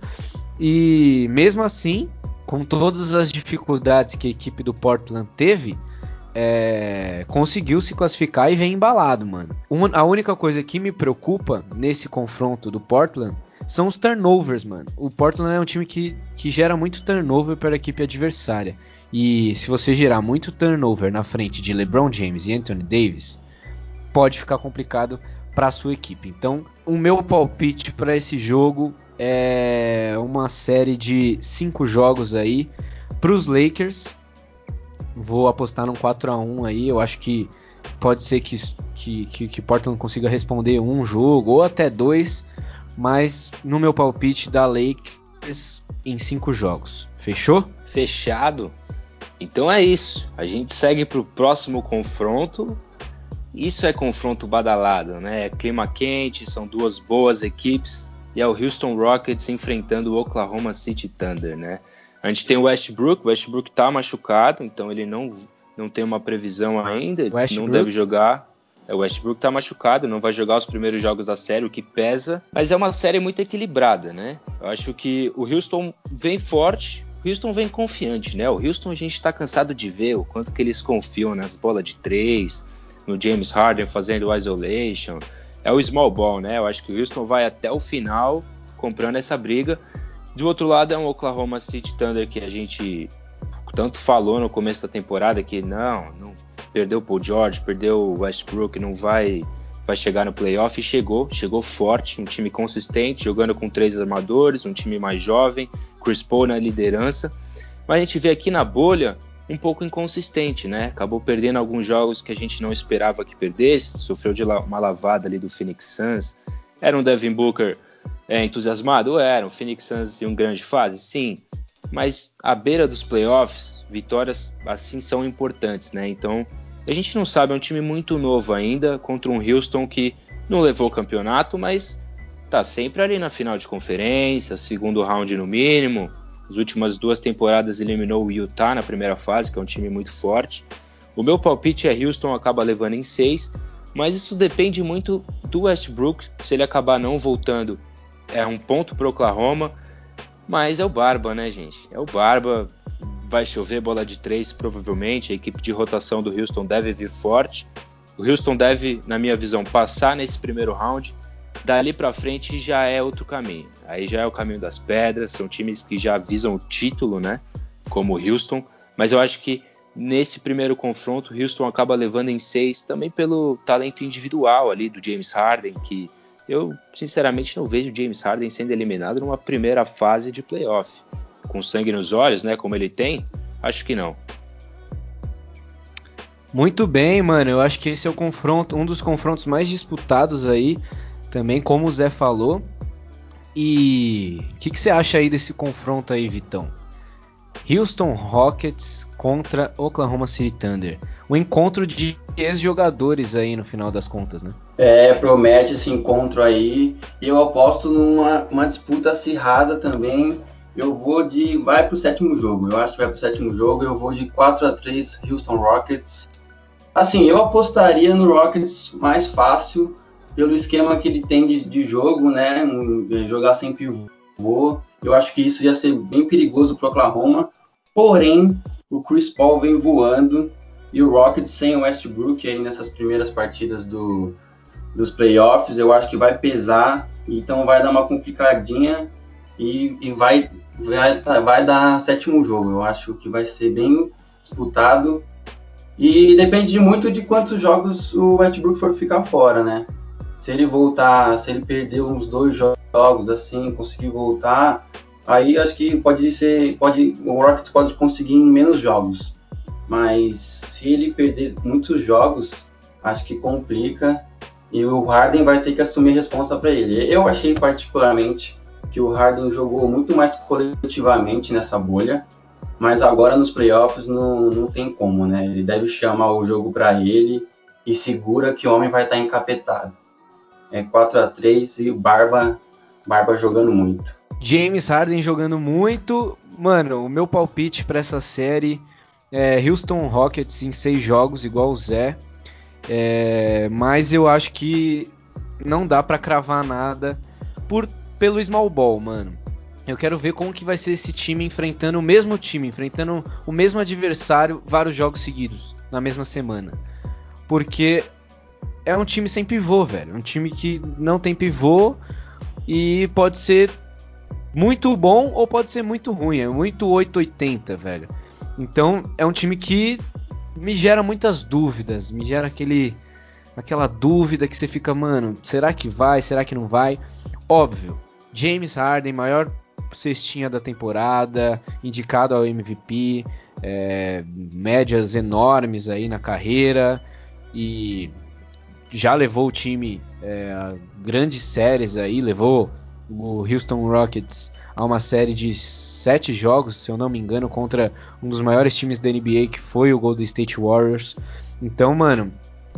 E mesmo assim, com todas as dificuldades que a equipe do Portland teve, é, conseguiu se classificar e vem embalado, mano. a única coisa que me preocupa nesse confronto do Portland são os turnovers, mano. O Portland é um time que, que gera muito turnover para a equipe adversária. E se você gerar muito turnover na frente de LeBron James e Anthony Davis, pode ficar complicado para a sua equipe. Então, o meu palpite para esse jogo é uma série de cinco jogos aí para os Lakers. Vou apostar num 4 a 1 aí. Eu acho que pode ser que, que, que, que Portland consiga responder um jogo ou até dois mas no meu palpite da Lakers em cinco jogos. Fechou? Fechado. Então é isso. A gente segue para o próximo confronto. Isso é confronto badalado, né? É clima quente, são duas boas equipes e é o Houston Rockets enfrentando o Oklahoma City Thunder, né? A gente tem o Westbrook, o Westbrook tá machucado, então ele não, não tem uma previsão ainda, não deve jogar. É, o Westbrook tá machucado, não vai jogar os primeiros jogos da série, o que pesa. Mas é uma série muito equilibrada, né? Eu acho que o Houston vem forte, o Houston vem confiante, né? O Houston a gente tá cansado de ver o quanto que eles confiam nas bolas de três, no James Harden fazendo o isolation. É o small ball, né? Eu acho que o Houston vai até o final comprando essa briga. Do outro lado é um Oklahoma City Thunder que a gente tanto falou no começo da temporada que não, não perdeu o Paul George, perdeu o Westbrook, não vai vai chegar no playoff e chegou, chegou forte, um time consistente, jogando com três armadores, um time mais jovem, Chris Paul na liderança. Mas a gente vê aqui na bolha um pouco inconsistente, né? Acabou perdendo alguns jogos que a gente não esperava que perdesse, sofreu de uma lavada ali do Phoenix Suns. Era um Devin Booker é, entusiasmado? Era. Um Phoenix Suns em uma grande fase? Sim. Mas à beira dos playoffs, vitórias assim são importantes, né? Então a gente não sabe, é um time muito novo ainda, contra um Houston que não levou o campeonato, mas tá sempre ali na final de conferência, segundo round no mínimo. As últimas duas temporadas eliminou o Utah na primeira fase, que é um time muito forte. O meu palpite é Houston acaba levando em seis, mas isso depende muito do Westbrook. Se ele acabar não voltando, é um ponto para Oklahoma. Mas é o Barba, né, gente? É o Barba vai chover bola de três, provavelmente. A equipe de rotação do Houston deve vir forte. O Houston deve, na minha visão, passar nesse primeiro round. Dali para frente já é outro caminho. Aí já é o caminho das pedras. São times que já visam o título, né? Como o Houston. Mas eu acho que nesse primeiro confronto, o Houston acaba levando em seis, também pelo talento individual ali do James Harden, que eu sinceramente não vejo o James Harden sendo eliminado numa primeira fase de playoff com sangue nos olhos, né? Como ele tem? Acho que não. Muito bem, mano. Eu acho que esse é o confronto, um dos confrontos mais disputados aí, também como o Zé falou. E o que, que, você acha aí desse confronto aí, Vitão? Houston Rockets contra Oklahoma City Thunder. O encontro de ex-jogadores aí no final das contas, né? É, promete esse encontro aí. E eu aposto numa disputa acirrada também eu vou de. Vai pro sétimo jogo. Eu acho que vai pro sétimo jogo. Eu vou de 4 a 3 Houston Rockets. Assim, eu apostaria no Rockets mais fácil pelo esquema que ele tem de, de jogo, né? Jogar sem pivô. Eu acho que isso ia ser bem perigoso pro Oklahoma. Porém, o Chris Paul vem voando e o Rockets sem o Westbrook aí nessas primeiras partidas do, dos playoffs, eu acho que vai pesar, então vai dar uma complicadinha e, e vai, vai, vai dar sétimo jogo. Eu acho que vai ser bem disputado e depende muito de quantos jogos o Westbrook for ficar fora, né? Se ele voltar, se ele perder uns dois jogos assim, conseguir voltar, aí acho que pode ser, pode, o Rockets pode conseguir em menos jogos. Mas se ele perder muitos jogos, acho que complica e o Harden vai ter que assumir a responsa para ele. Eu achei particularmente que o Harden jogou muito mais coletivamente nessa bolha, mas agora nos playoffs não, não tem como, né? Ele deve chamar o jogo para ele e segura que o homem vai estar tá encapetado. É 4 a 3 e o Barba, Barba jogando muito. James Harden jogando muito. Mano, o meu palpite para essa série é Houston Rockets em seis jogos, igual o Zé. É, mas eu acho que não dá para cravar nada por pelo small ball, mano. Eu quero ver como que vai ser esse time enfrentando o mesmo time, enfrentando o mesmo adversário vários jogos seguidos na mesma semana. Porque é um time sem pivô, velho. Um time que não tem pivô e pode ser muito bom ou pode ser muito ruim. É muito 880, velho. Então é um time que me gera muitas dúvidas, me gera aquele aquela dúvida que você fica, mano, será que vai? Será que não vai? Óbvio, James Harden, maior cestinha da temporada, indicado ao MVP, é, médias enormes aí na carreira e já levou o time é, a grandes séries aí, levou o Houston Rockets a uma série de sete jogos, se eu não me engano, contra um dos maiores times da NBA que foi o Golden State Warriors. Então, mano,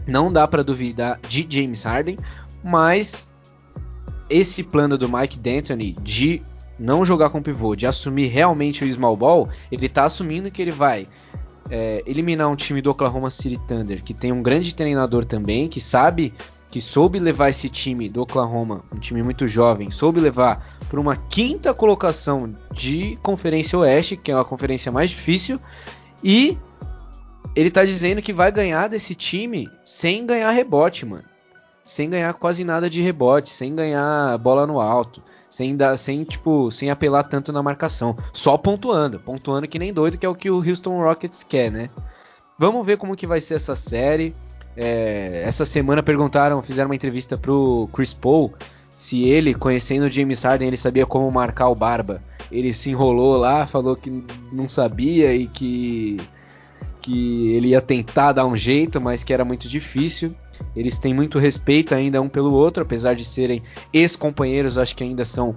não dá para duvidar de James Harden, mas esse plano do Mike D'Antoni de não jogar com pivô, de assumir realmente o small ball, ele tá assumindo que ele vai é, eliminar um time do Oklahoma City Thunder, que tem um grande treinador também, que sabe que soube levar esse time do Oklahoma, um time muito jovem, soube levar para uma quinta colocação de Conferência Oeste, que é a conferência mais difícil, e ele tá dizendo que vai ganhar desse time sem ganhar rebote, mano. Sem ganhar quase nada de rebote, sem ganhar bola no alto, sem dar, sem tipo, sem apelar tanto na marcação, só pontuando, pontuando que nem doido, que é o que o Houston Rockets quer, né? Vamos ver como que vai ser essa série. É, essa semana perguntaram, fizeram uma entrevista pro Chris Paul se ele, conhecendo o James Harden, ele sabia como marcar o Barba. Ele se enrolou lá, falou que não sabia e que que ele ia tentar dar um jeito, mas que era muito difícil. Eles têm muito respeito ainda um pelo outro, apesar de serem ex-companheiros, acho que ainda são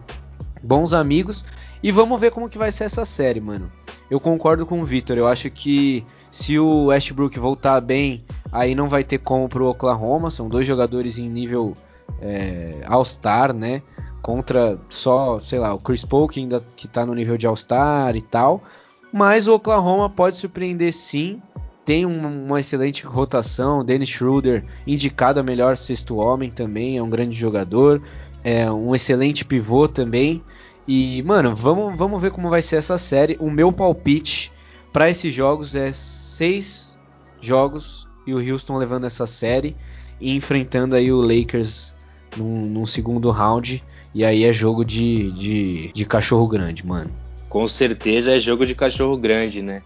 bons amigos. E vamos ver como que vai ser essa série, mano. Eu concordo com o Victor, eu acho que se o Westbrook voltar bem Aí não vai ter como pro Oklahoma, são dois jogadores em nível é, All-Star, né? Contra só, sei lá, o Chris Paul que ainda que tá no nível de All-Star e tal. Mas o Oklahoma pode surpreender sim. Tem uma, excelente rotação. Dennis Schroeder, indicado a melhor sexto homem também, é um grande jogador. É um excelente pivô também. E, mano, vamos, vamos ver como vai ser essa série. O meu palpite para esses jogos é seis jogos e o Houston levando essa série e enfrentando aí o Lakers num, num segundo round. E aí é jogo de, de, de cachorro grande, mano. Com certeza é jogo de cachorro grande, né?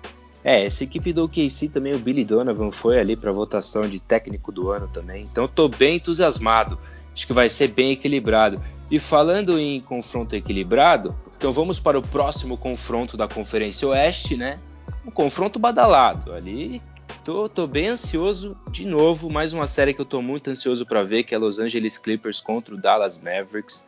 É, essa equipe do OKC também, o Billy Donovan foi ali para votação de técnico do ano também. Então tô bem entusiasmado. Acho que vai ser bem equilibrado. E falando em confronto equilibrado, então vamos para o próximo confronto da Conferência Oeste, né? Um confronto badalado. Ali Tô, tô bem ansioso de novo, mais uma série que eu tô muito ansioso para ver, que é Los Angeles Clippers contra o Dallas Mavericks.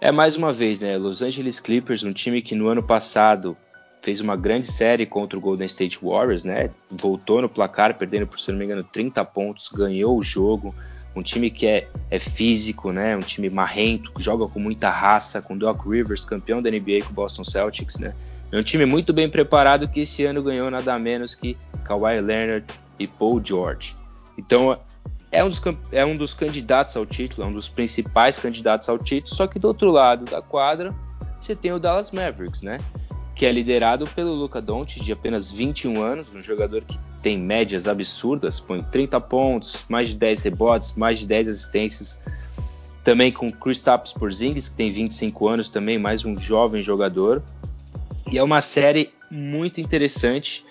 É mais uma vez, né? Los Angeles Clippers, um time que no ano passado fez uma grande série contra o Golden State Warriors, né? Voltou no placar, perdendo por, se não me engano, 30 pontos, ganhou o jogo. Um time que é, é físico, né? Um time marrento, que joga com muita raça, com Doc Rivers, campeão da NBA com o Boston Celtics, né? É um time muito bem preparado que esse ano ganhou nada menos que Kawhi Leonard e Paul George. Então é um, dos, é um dos candidatos ao título, é um dos principais candidatos ao título, só que do outro lado da quadra você tem o Dallas Mavericks, né? Que é liderado pelo Luca Doncic, de apenas 21 anos, um jogador que tem médias absurdas, põe 30 pontos, mais de 10 rebotes, mais de 10 assistências. Também com Kristaps Porzingis, que tem 25 anos também, mais um jovem jogador. E é uma série muito interessante.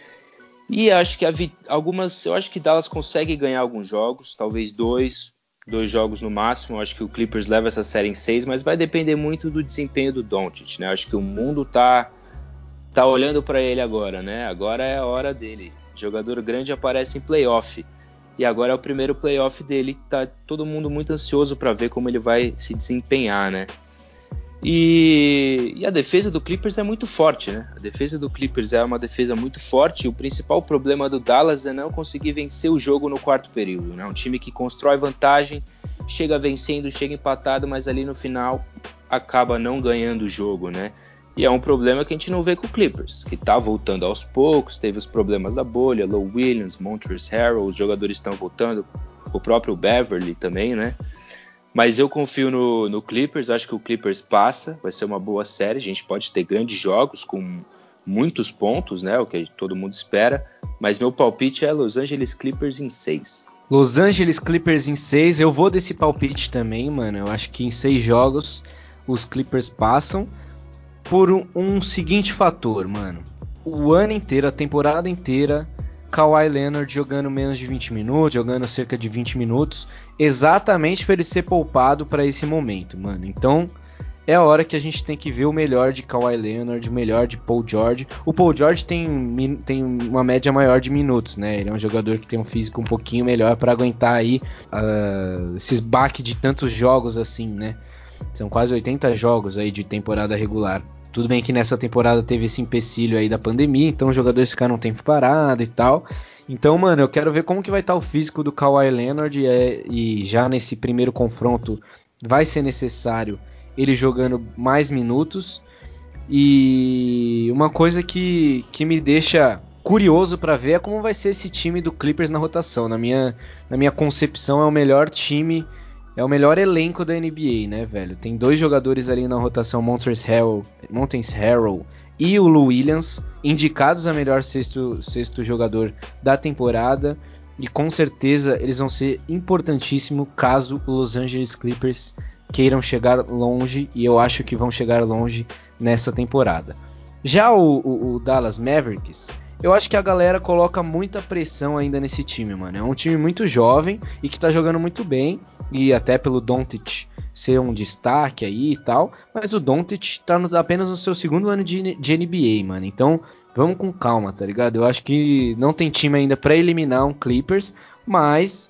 E acho que algumas, eu acho que Dallas consegue ganhar alguns jogos, talvez dois, dois jogos no máximo. Eu acho que o Clippers leva essa série em seis, mas vai depender muito do desempenho do Doncic, né? Eu acho que o mundo tá tá olhando para ele agora, né? Agora é a hora dele. jogador grande aparece em playoff. E agora é o primeiro playoff dele. Tá todo mundo muito ansioso para ver como ele vai se desempenhar, né? E, e, a defesa do Clippers é muito forte, né? A defesa do Clippers é uma defesa muito forte. O principal problema do Dallas é não conseguir vencer o jogo no quarto período, né? Um time que constrói vantagem, chega vencendo, chega empatado, mas ali no final acaba não ganhando o jogo, né? E é um problema que a gente não vê com o Clippers, que está voltando aos poucos, teve os problemas da bolha, Low Williams, Montrezl Harrell, os jogadores estão voltando, o próprio Beverly também, né? Mas eu confio no, no, Clippers, acho que o Clippers passa, vai ser uma boa série, a gente pode ter grandes jogos com muitos pontos, né? O que todo mundo espera. Mas meu palpite é Los Angeles Clippers em 6. Los Angeles Clippers em 6, eu vou desse palpite também, mano. Eu acho que em 6 jogos os Clippers passam por um, um seguinte fator, mano. O ano inteiro, a temporada inteira, Kawhi Leonard jogando menos de 20 minutos, jogando cerca de 20 minutos, exatamente para ele ser poupado para esse momento, mano. Então, é a hora que a gente tem que ver o melhor de Kawhi Leonard, o melhor de Paul George. O Paul George tem, tem uma média maior de minutos, né? Ele é um jogador que tem um físico um pouquinho melhor para aguentar aí uh, esses baques de tantos jogos assim, né? São quase 80 jogos aí de temporada regular. Tudo bem que nessa temporada teve esse empecilho aí da pandemia, então os jogadores ficaram um tempo parado e tal. Então, mano, eu quero ver como que vai estar tá o físico do Kawhi Leonard e, é, e já nesse primeiro confronto vai ser necessário ele jogando mais minutos. E uma coisa que, que me deixa curioso para ver é como vai ser esse time do Clippers na rotação. Na minha, na minha concepção, é o melhor time é o melhor elenco da NBA, né, velho? Tem dois jogadores ali na rotação, Harrell, Mountains Harrell e o Lou Williams, indicados a melhor sexto, sexto jogador da temporada. E com certeza eles vão ser importantíssimo caso os Los Angeles Clippers queiram chegar longe, e eu acho que vão chegar longe nessa temporada. Já o, o, o Dallas Mavericks, eu acho que a galera coloca muita pressão ainda nesse time, mano. É um time muito jovem e que tá jogando muito bem e até pelo Doncic ser um destaque aí e tal, mas o Doncic tá no, apenas no seu segundo ano de, de NBA, mano. Então, vamos com calma, tá ligado? Eu acho que não tem time ainda para eliminar um Clippers, mas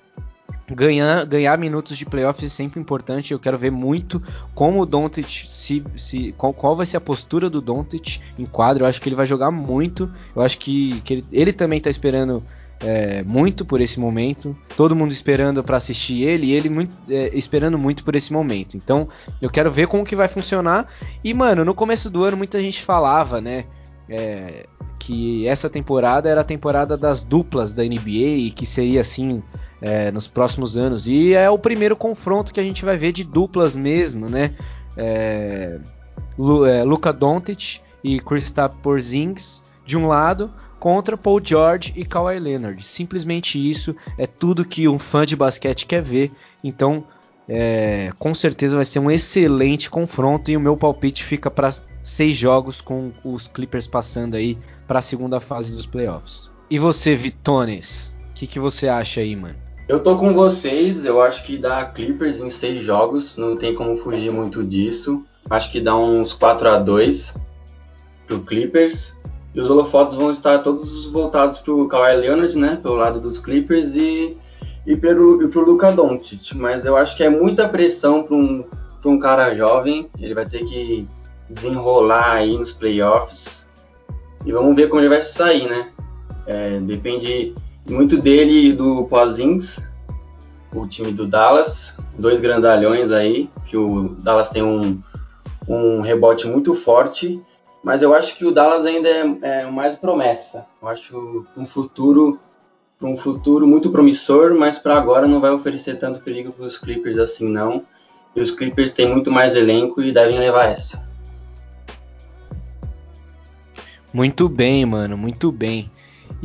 ganhar, ganhar minutos de playoffs é sempre importante. Eu quero ver muito como o Doncic se, se qual, qual, vai ser a postura do Doncic em quadro. Eu acho que ele vai jogar muito. Eu acho que, que ele, ele também tá esperando é, muito por esse momento, todo mundo esperando para assistir ele e ele muito, é, esperando muito por esse momento. Então eu quero ver como que vai funcionar. E mano, no começo do ano muita gente falava, né, é, que essa temporada era a temporada das duplas da NBA e que seria assim é, nos próximos anos. E é o primeiro confronto que a gente vai ver de duplas mesmo, né? É, é, Luca Doncic e Kristaps Porzingis de um lado contra Paul George e Kawhi Leonard. Simplesmente isso é tudo que um fã de basquete quer ver. Então, é, com certeza vai ser um excelente confronto e o meu palpite fica para seis jogos com os Clippers passando aí para a segunda fase dos playoffs. E você, Vitones? O que, que você acha aí, mano? Eu tô com vocês, eu acho que dá Clippers em seis jogos, não tem como fugir muito disso. Acho que dá uns 4 a 2 pro Clippers. E os holofotes vão estar todos voltados para o Kawhi Leonard, né? Pelo lado dos Clippers e, e para o Luka Doncic. Mas eu acho que é muita pressão para um, um cara jovem. Ele vai ter que desenrolar aí nos playoffs. E vamos ver como ele vai sair, né? É, depende muito dele do Porzingis, o time do Dallas. Dois grandalhões aí, que o Dallas tem um, um rebote muito forte mas eu acho que o Dallas ainda é, é mais promessa. Eu acho um futuro um futuro muito promissor, mas para agora não vai oferecer tanto perigo para os Clippers assim não. E os Clippers têm muito mais elenco e devem levar essa. Muito bem, mano, muito bem.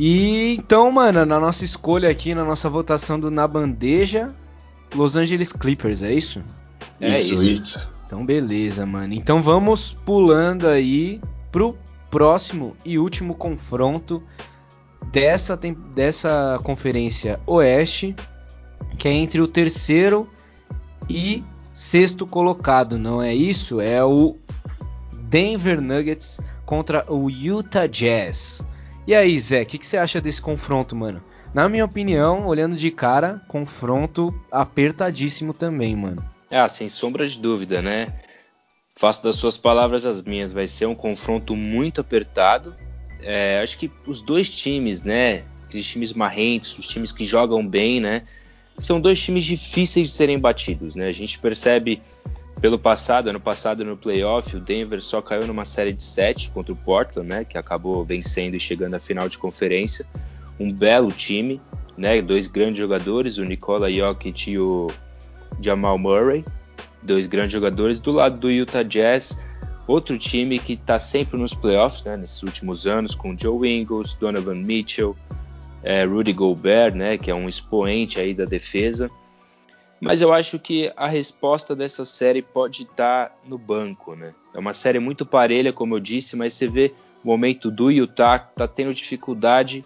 E então, mano, na nossa escolha aqui, na nossa votação do Na Bandeja, Los Angeles Clippers, é isso? É isso, isso. isso. Então, beleza, mano. Então vamos pulando aí pro próximo e último confronto dessa, dessa conferência Oeste, que é entre o terceiro e sexto colocado, não é isso? É o Denver Nuggets contra o Utah Jazz. E aí, Zé, o que, que você acha desse confronto, mano? Na minha opinião, olhando de cara, confronto apertadíssimo também, mano. Ah, sem sombra de dúvida, né? Faço das suas palavras as minhas. Vai ser um confronto muito apertado. É, acho que os dois times, né? Aqueles times marrentes, os times que jogam bem, né? São dois times difíceis de serem batidos, né? A gente percebe pelo passado, ano passado no playoff, o Denver só caiu numa série de sete contra o Portland, né? Que acabou vencendo e chegando à final de conferência. Um belo time, né? Dois grandes jogadores, o Nikola Jokic e o Jamal Murray, dois grandes jogadores. Do lado do Utah Jazz, outro time que está sempre nos playoffs, né, nesses últimos anos, com Joe Ingles, Donovan Mitchell, é, Rudy Gobert, né, que é um expoente aí da defesa. Mas eu acho que a resposta dessa série pode estar no banco, né? É uma série muito parelha, como eu disse, mas você vê o momento do Utah tá tendo dificuldade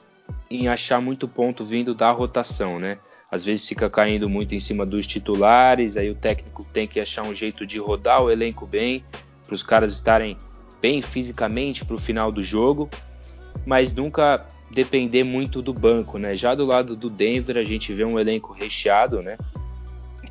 em achar muito ponto vindo da rotação, né? Às vezes fica caindo muito em cima dos titulares, aí o técnico tem que achar um jeito de rodar o elenco bem, para os caras estarem bem fisicamente para o final do jogo, mas nunca depender muito do banco, né? Já do lado do Denver a gente vê um elenco recheado, né?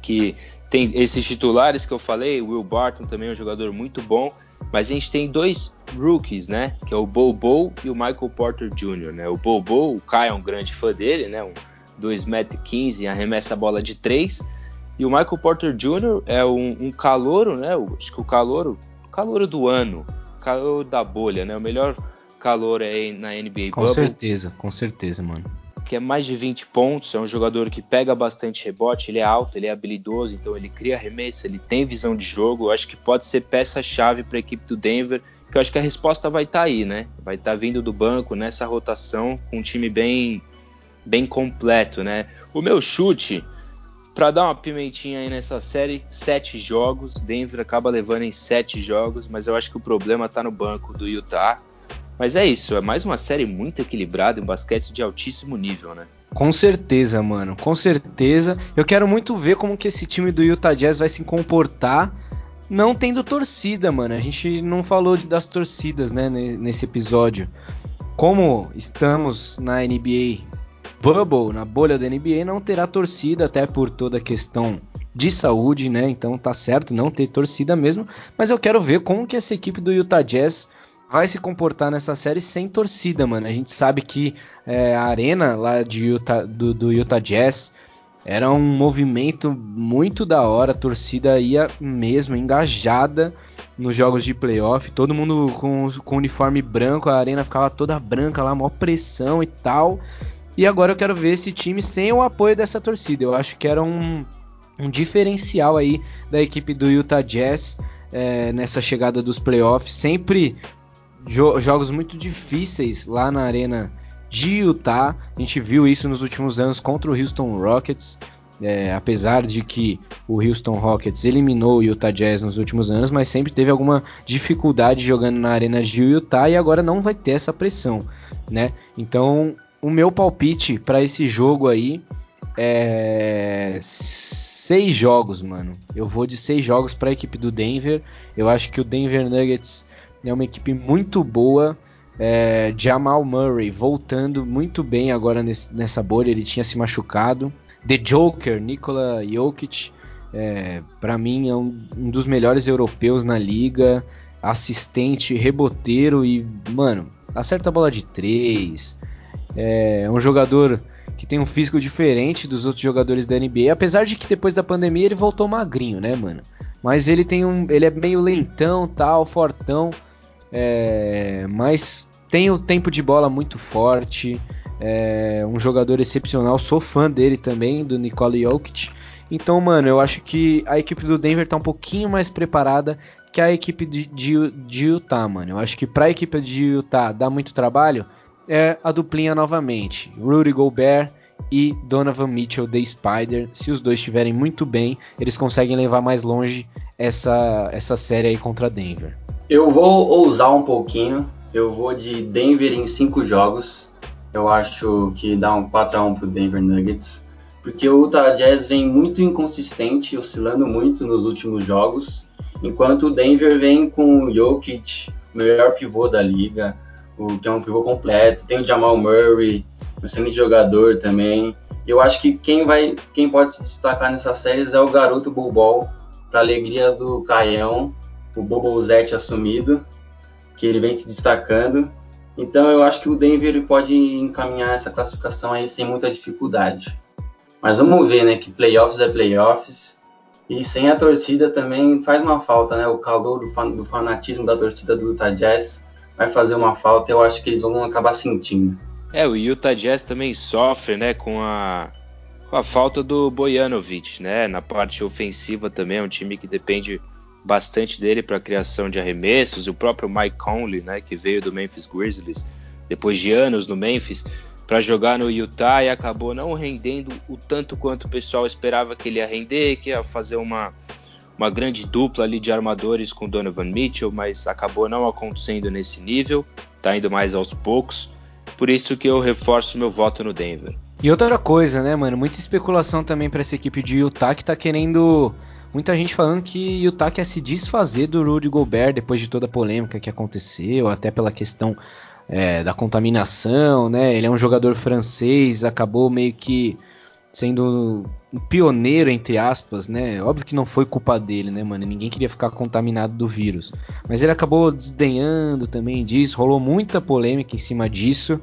Que tem esses titulares que eu falei, o Will Barton também é um jogador muito bom, mas a gente tem dois rookies, né? Que é o Bobo e o Michael Porter Jr., né? O Bobo, o Kai é um grande fã dele, né? Um 2,15m, arremessa a bola de 3. E o Michael Porter Jr. é um, um calouro, né? O- acho que o calouro, calouro do ano, calouro da bolha, né? O melhor calor aí na NBA Com Bubble certeza, com certeza, mano. Que é mais de 20 pontos, é um jogador que pega bastante rebote, ele é alto, ele é habilidoso, então ele cria arremesso, ele tem visão de jogo, eu acho que pode ser peça-chave para a equipe do Denver, que eu acho que a resposta vai estar aí, né? Vai estar vindo do banco nessa rotação com um time bem bem completo, né? O meu chute para dar uma pimentinha aí nessa série, sete jogos, Denver acaba levando em sete jogos, mas eu acho que o problema tá no banco do Utah. Mas é isso, é mais uma série muito equilibrada, um basquete de altíssimo nível, né? Com certeza, mano, com certeza. Eu quero muito ver como que esse time do Utah Jazz vai se comportar não tendo torcida, mano. A gente não falou das torcidas, né, ne- nesse episódio. Como estamos na NBA Bubble, na bolha da NBA, não terá torcida, até por toda a questão de saúde, né? Então tá certo não ter torcida mesmo. Mas eu quero ver como que essa equipe do Utah Jazz vai se comportar nessa série sem torcida, mano. A gente sabe que é, a arena lá de Utah, do, do Utah Jazz era um movimento muito da hora, a torcida ia mesmo engajada nos jogos de playoff, todo mundo com, com uniforme branco, a arena ficava toda branca lá, maior pressão e tal. E agora eu quero ver esse time sem o apoio dessa torcida. Eu acho que era um, um diferencial aí da equipe do Utah Jazz é, nessa chegada dos playoffs. Sempre jo jogos muito difíceis lá na arena de Utah. A gente viu isso nos últimos anos contra o Houston Rockets. É, apesar de que o Houston Rockets eliminou o Utah Jazz nos últimos anos, mas sempre teve alguma dificuldade jogando na arena de Utah e agora não vai ter essa pressão, né? Então, o meu palpite para esse jogo aí é seis jogos, mano. Eu vou de seis jogos para a equipe do Denver. Eu acho que o Denver Nuggets é uma equipe muito boa. É, Jamal Murray voltando muito bem agora nesse, nessa bolha, ele tinha se machucado. The Joker, Nikola Jokic, é, para mim é um, um, dos melhores europeus na liga, assistente, reboteiro e, mano, acerta a bola de três. É um jogador que tem um físico diferente dos outros jogadores da NBA, apesar de que depois da pandemia ele voltou magrinho, né, mano? Mas ele tem um, ele é meio lentão, tal, fortão, é, mas tem o tempo de bola muito forte. É um jogador excepcional, sou fã dele também, do Nikola Jokic. Então, mano, eu acho que a equipe do Denver tá um pouquinho mais preparada que a equipe de, de, de Utah, mano. Eu acho que para a equipe de Utah dar muito trabalho é a duplinha novamente. Rudy Gobert e Donovan Mitchell The Spider. Se os dois estiverem muito bem, eles conseguem levar mais longe essa, essa série aí contra Denver. Eu vou ousar um pouquinho. Eu vou de Denver em cinco jogos. Eu acho que dá um 4 a 1 pro Denver Nuggets. Porque o Utah Jazz vem muito inconsistente, oscilando muito nos últimos jogos. Enquanto o Denver vem com o Jokic, o melhor pivô da liga, o que é um pivô completo. Tem o Jamal Murray, um excelente jogador também. Eu acho que quem vai, quem pode se destacar nessas séries é o garoto Bobol, para alegria do Caião, o Bobozete assumido, que ele vem se destacando. Então eu acho que o Denver pode encaminhar essa classificação aí sem muita dificuldade. Mas vamos ver, né, que playoffs é playoffs. E sem a torcida também faz uma falta, né? O calor do, fan do fanatismo da torcida do Utah Jazz vai fazer uma falta. Eu acho que eles vão acabar sentindo. É, o Utah Jazz também sofre, né, com a, com a falta do Bojanovic, né? Na parte ofensiva também é um time que depende bastante dele para a criação de arremessos. O próprio Mike Conley, né, que veio do Memphis Grizzlies depois de anos no Memphis para jogar no Utah e acabou não rendendo o tanto quanto o pessoal esperava que ele ia render, que ia fazer uma uma grande dupla ali de armadores com Donovan Mitchell, mas acabou não acontecendo nesse nível, tá indo mais aos poucos. Por isso que eu reforço meu voto no Denver. E outra coisa, né, mano? Muita especulação também para essa equipe de Utah que tá querendo Muita gente falando que Utah quer se desfazer do Rudy Gobert depois de toda a polêmica que aconteceu, até pela questão é, da contaminação, né? Ele é um jogador francês, acabou meio que sendo um pioneiro, entre aspas, né? Óbvio que não foi culpa dele, né, mano? Ninguém queria ficar contaminado do vírus. Mas ele acabou desdenhando também disso, rolou muita polêmica em cima disso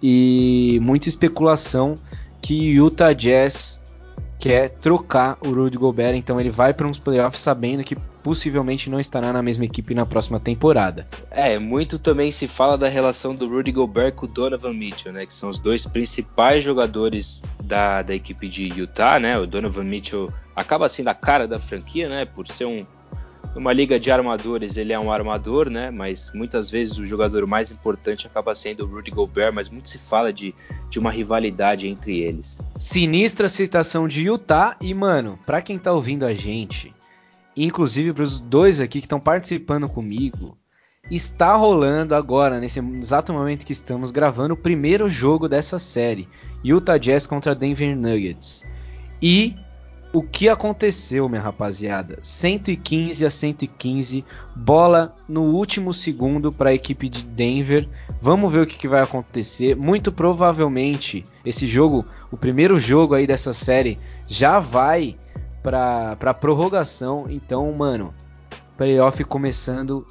e muita especulação que Utah Jazz quer trocar o Rudy Gobert, então ele vai para uns playoffs sabendo que possivelmente não estará na mesma equipe na próxima temporada. É, muito também se fala da relação do Rudy Gobert com o Donovan Mitchell, né, que são os dois principais jogadores da, da equipe de Utah, né? O Donovan Mitchell acaba sendo a cara da franquia, né, por ser um numa liga de armadores, ele é um armador, né? Mas muitas vezes o jogador mais importante acaba sendo o Rudy Gobert, mas muito se fala de, de uma rivalidade entre eles. Sinistra citação de Utah e, mano, pra quem tá ouvindo a gente, inclusive pros dois aqui que estão participando comigo, está rolando agora, nesse exato momento que estamos gravando, o primeiro jogo dessa série: Utah Jazz contra Denver Nuggets. E o que aconteceu, minha rapaziada? 115 a 115, bola no último segundo para a equipe de Denver. Vamos ver o que, que, vai acontecer. Muito provavelmente esse jogo, o primeiro jogo aí dessa série, já vai para prorrogação. Então, mano, playoff começando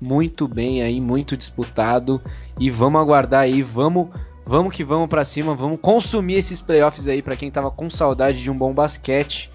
muito bem aí, muito disputado e vamos aguardar aí, vamos Vamos que vamos para cima, vamos consumir esses playoffs aí para quem tava com saudade de um bom basquete.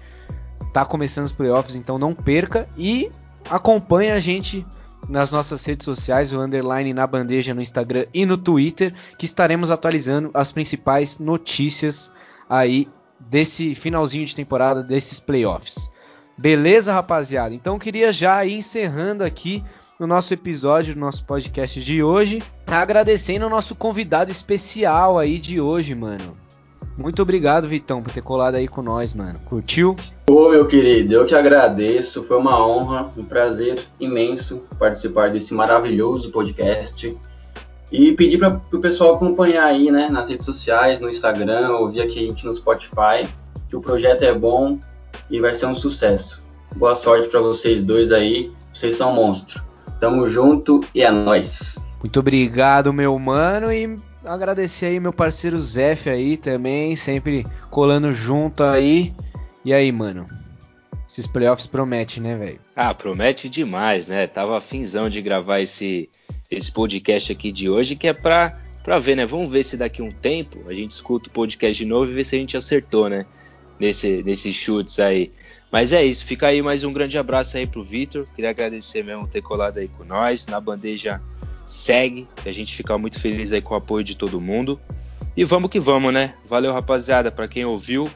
Tá começando os playoffs, então não perca e acompanhe a gente nas nossas redes sociais, o underline na bandeja no Instagram e no Twitter, que estaremos atualizando as principais notícias aí desse finalzinho de temporada desses playoffs. Beleza, rapaziada? Então queria já ir encerrando aqui no nosso episódio, no nosso podcast de hoje. Agradecendo o nosso convidado especial aí de hoje, mano. Muito obrigado, Vitão, por ter colado aí com nós, mano. Curtiu? Ô, meu querido, eu que agradeço. Foi uma honra, um prazer imenso participar desse maravilhoso podcast. E pedir para o pessoal acompanhar aí, né, nas redes sociais, no Instagram, ouvir aqui a gente no Spotify, que o projeto é bom e vai ser um sucesso. Boa sorte para vocês dois aí, vocês são monstros. Tamo junto e é nóis. Muito obrigado, meu mano, e agradecer aí meu parceiro Zef aí também, sempre colando junto aí. E aí, mano? Esses playoffs promete, né, velho? Ah, promete demais, né? Tava afinzão de gravar esse, esse podcast aqui de hoje, que é pra, pra ver, né? Vamos ver se daqui a um tempo a gente escuta o podcast de novo e ver se a gente acertou, né? Nesse, nesses chutes aí. Mas é isso, fica aí mais um grande abraço aí pro Vitor. Queria agradecer mesmo ter colado aí com nós. Na bandeja segue, que a gente fica muito feliz aí com o apoio de todo mundo. E vamos que vamos, né? Valeu, rapaziada, para quem ouviu.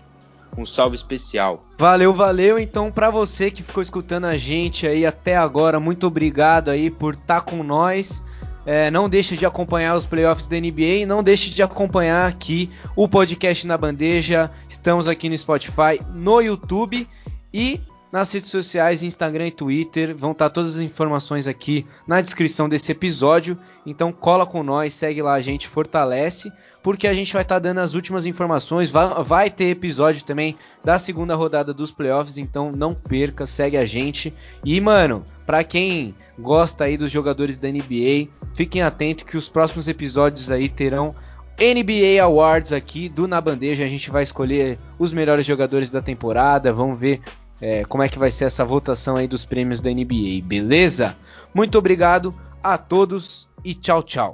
um salve especial. Valeu, valeu. Então, para você que ficou escutando a gente aí até agora, muito obrigado aí por estar tá com nós. É, não deixe de acompanhar os playoffs da NBA, não deixe de acompanhar aqui o podcast na bandeja. Estamos aqui no Spotify, no YouTube e nas redes sociais, Instagram e Twitter. Vão estar todas as informações aqui na descrição desse episódio. Então cola com nós, segue lá a gente, fortalece, porque a gente vai estar dando as últimas informações. Vai, vai ter episódio também da segunda rodada dos playoffs, então não perca, segue a gente. E mano, para quem gosta aí dos jogadores da NBA, fiquem atentos que os próximos episódios aí terão NBA Awards aqui do Na Bandeja. A gente vai escolher os melhores jogadores da temporada. Vamos ver é, como é que vai ser essa votação aí dos prêmios da NBA, beleza? Muito obrigado a todos e tchau, tchau.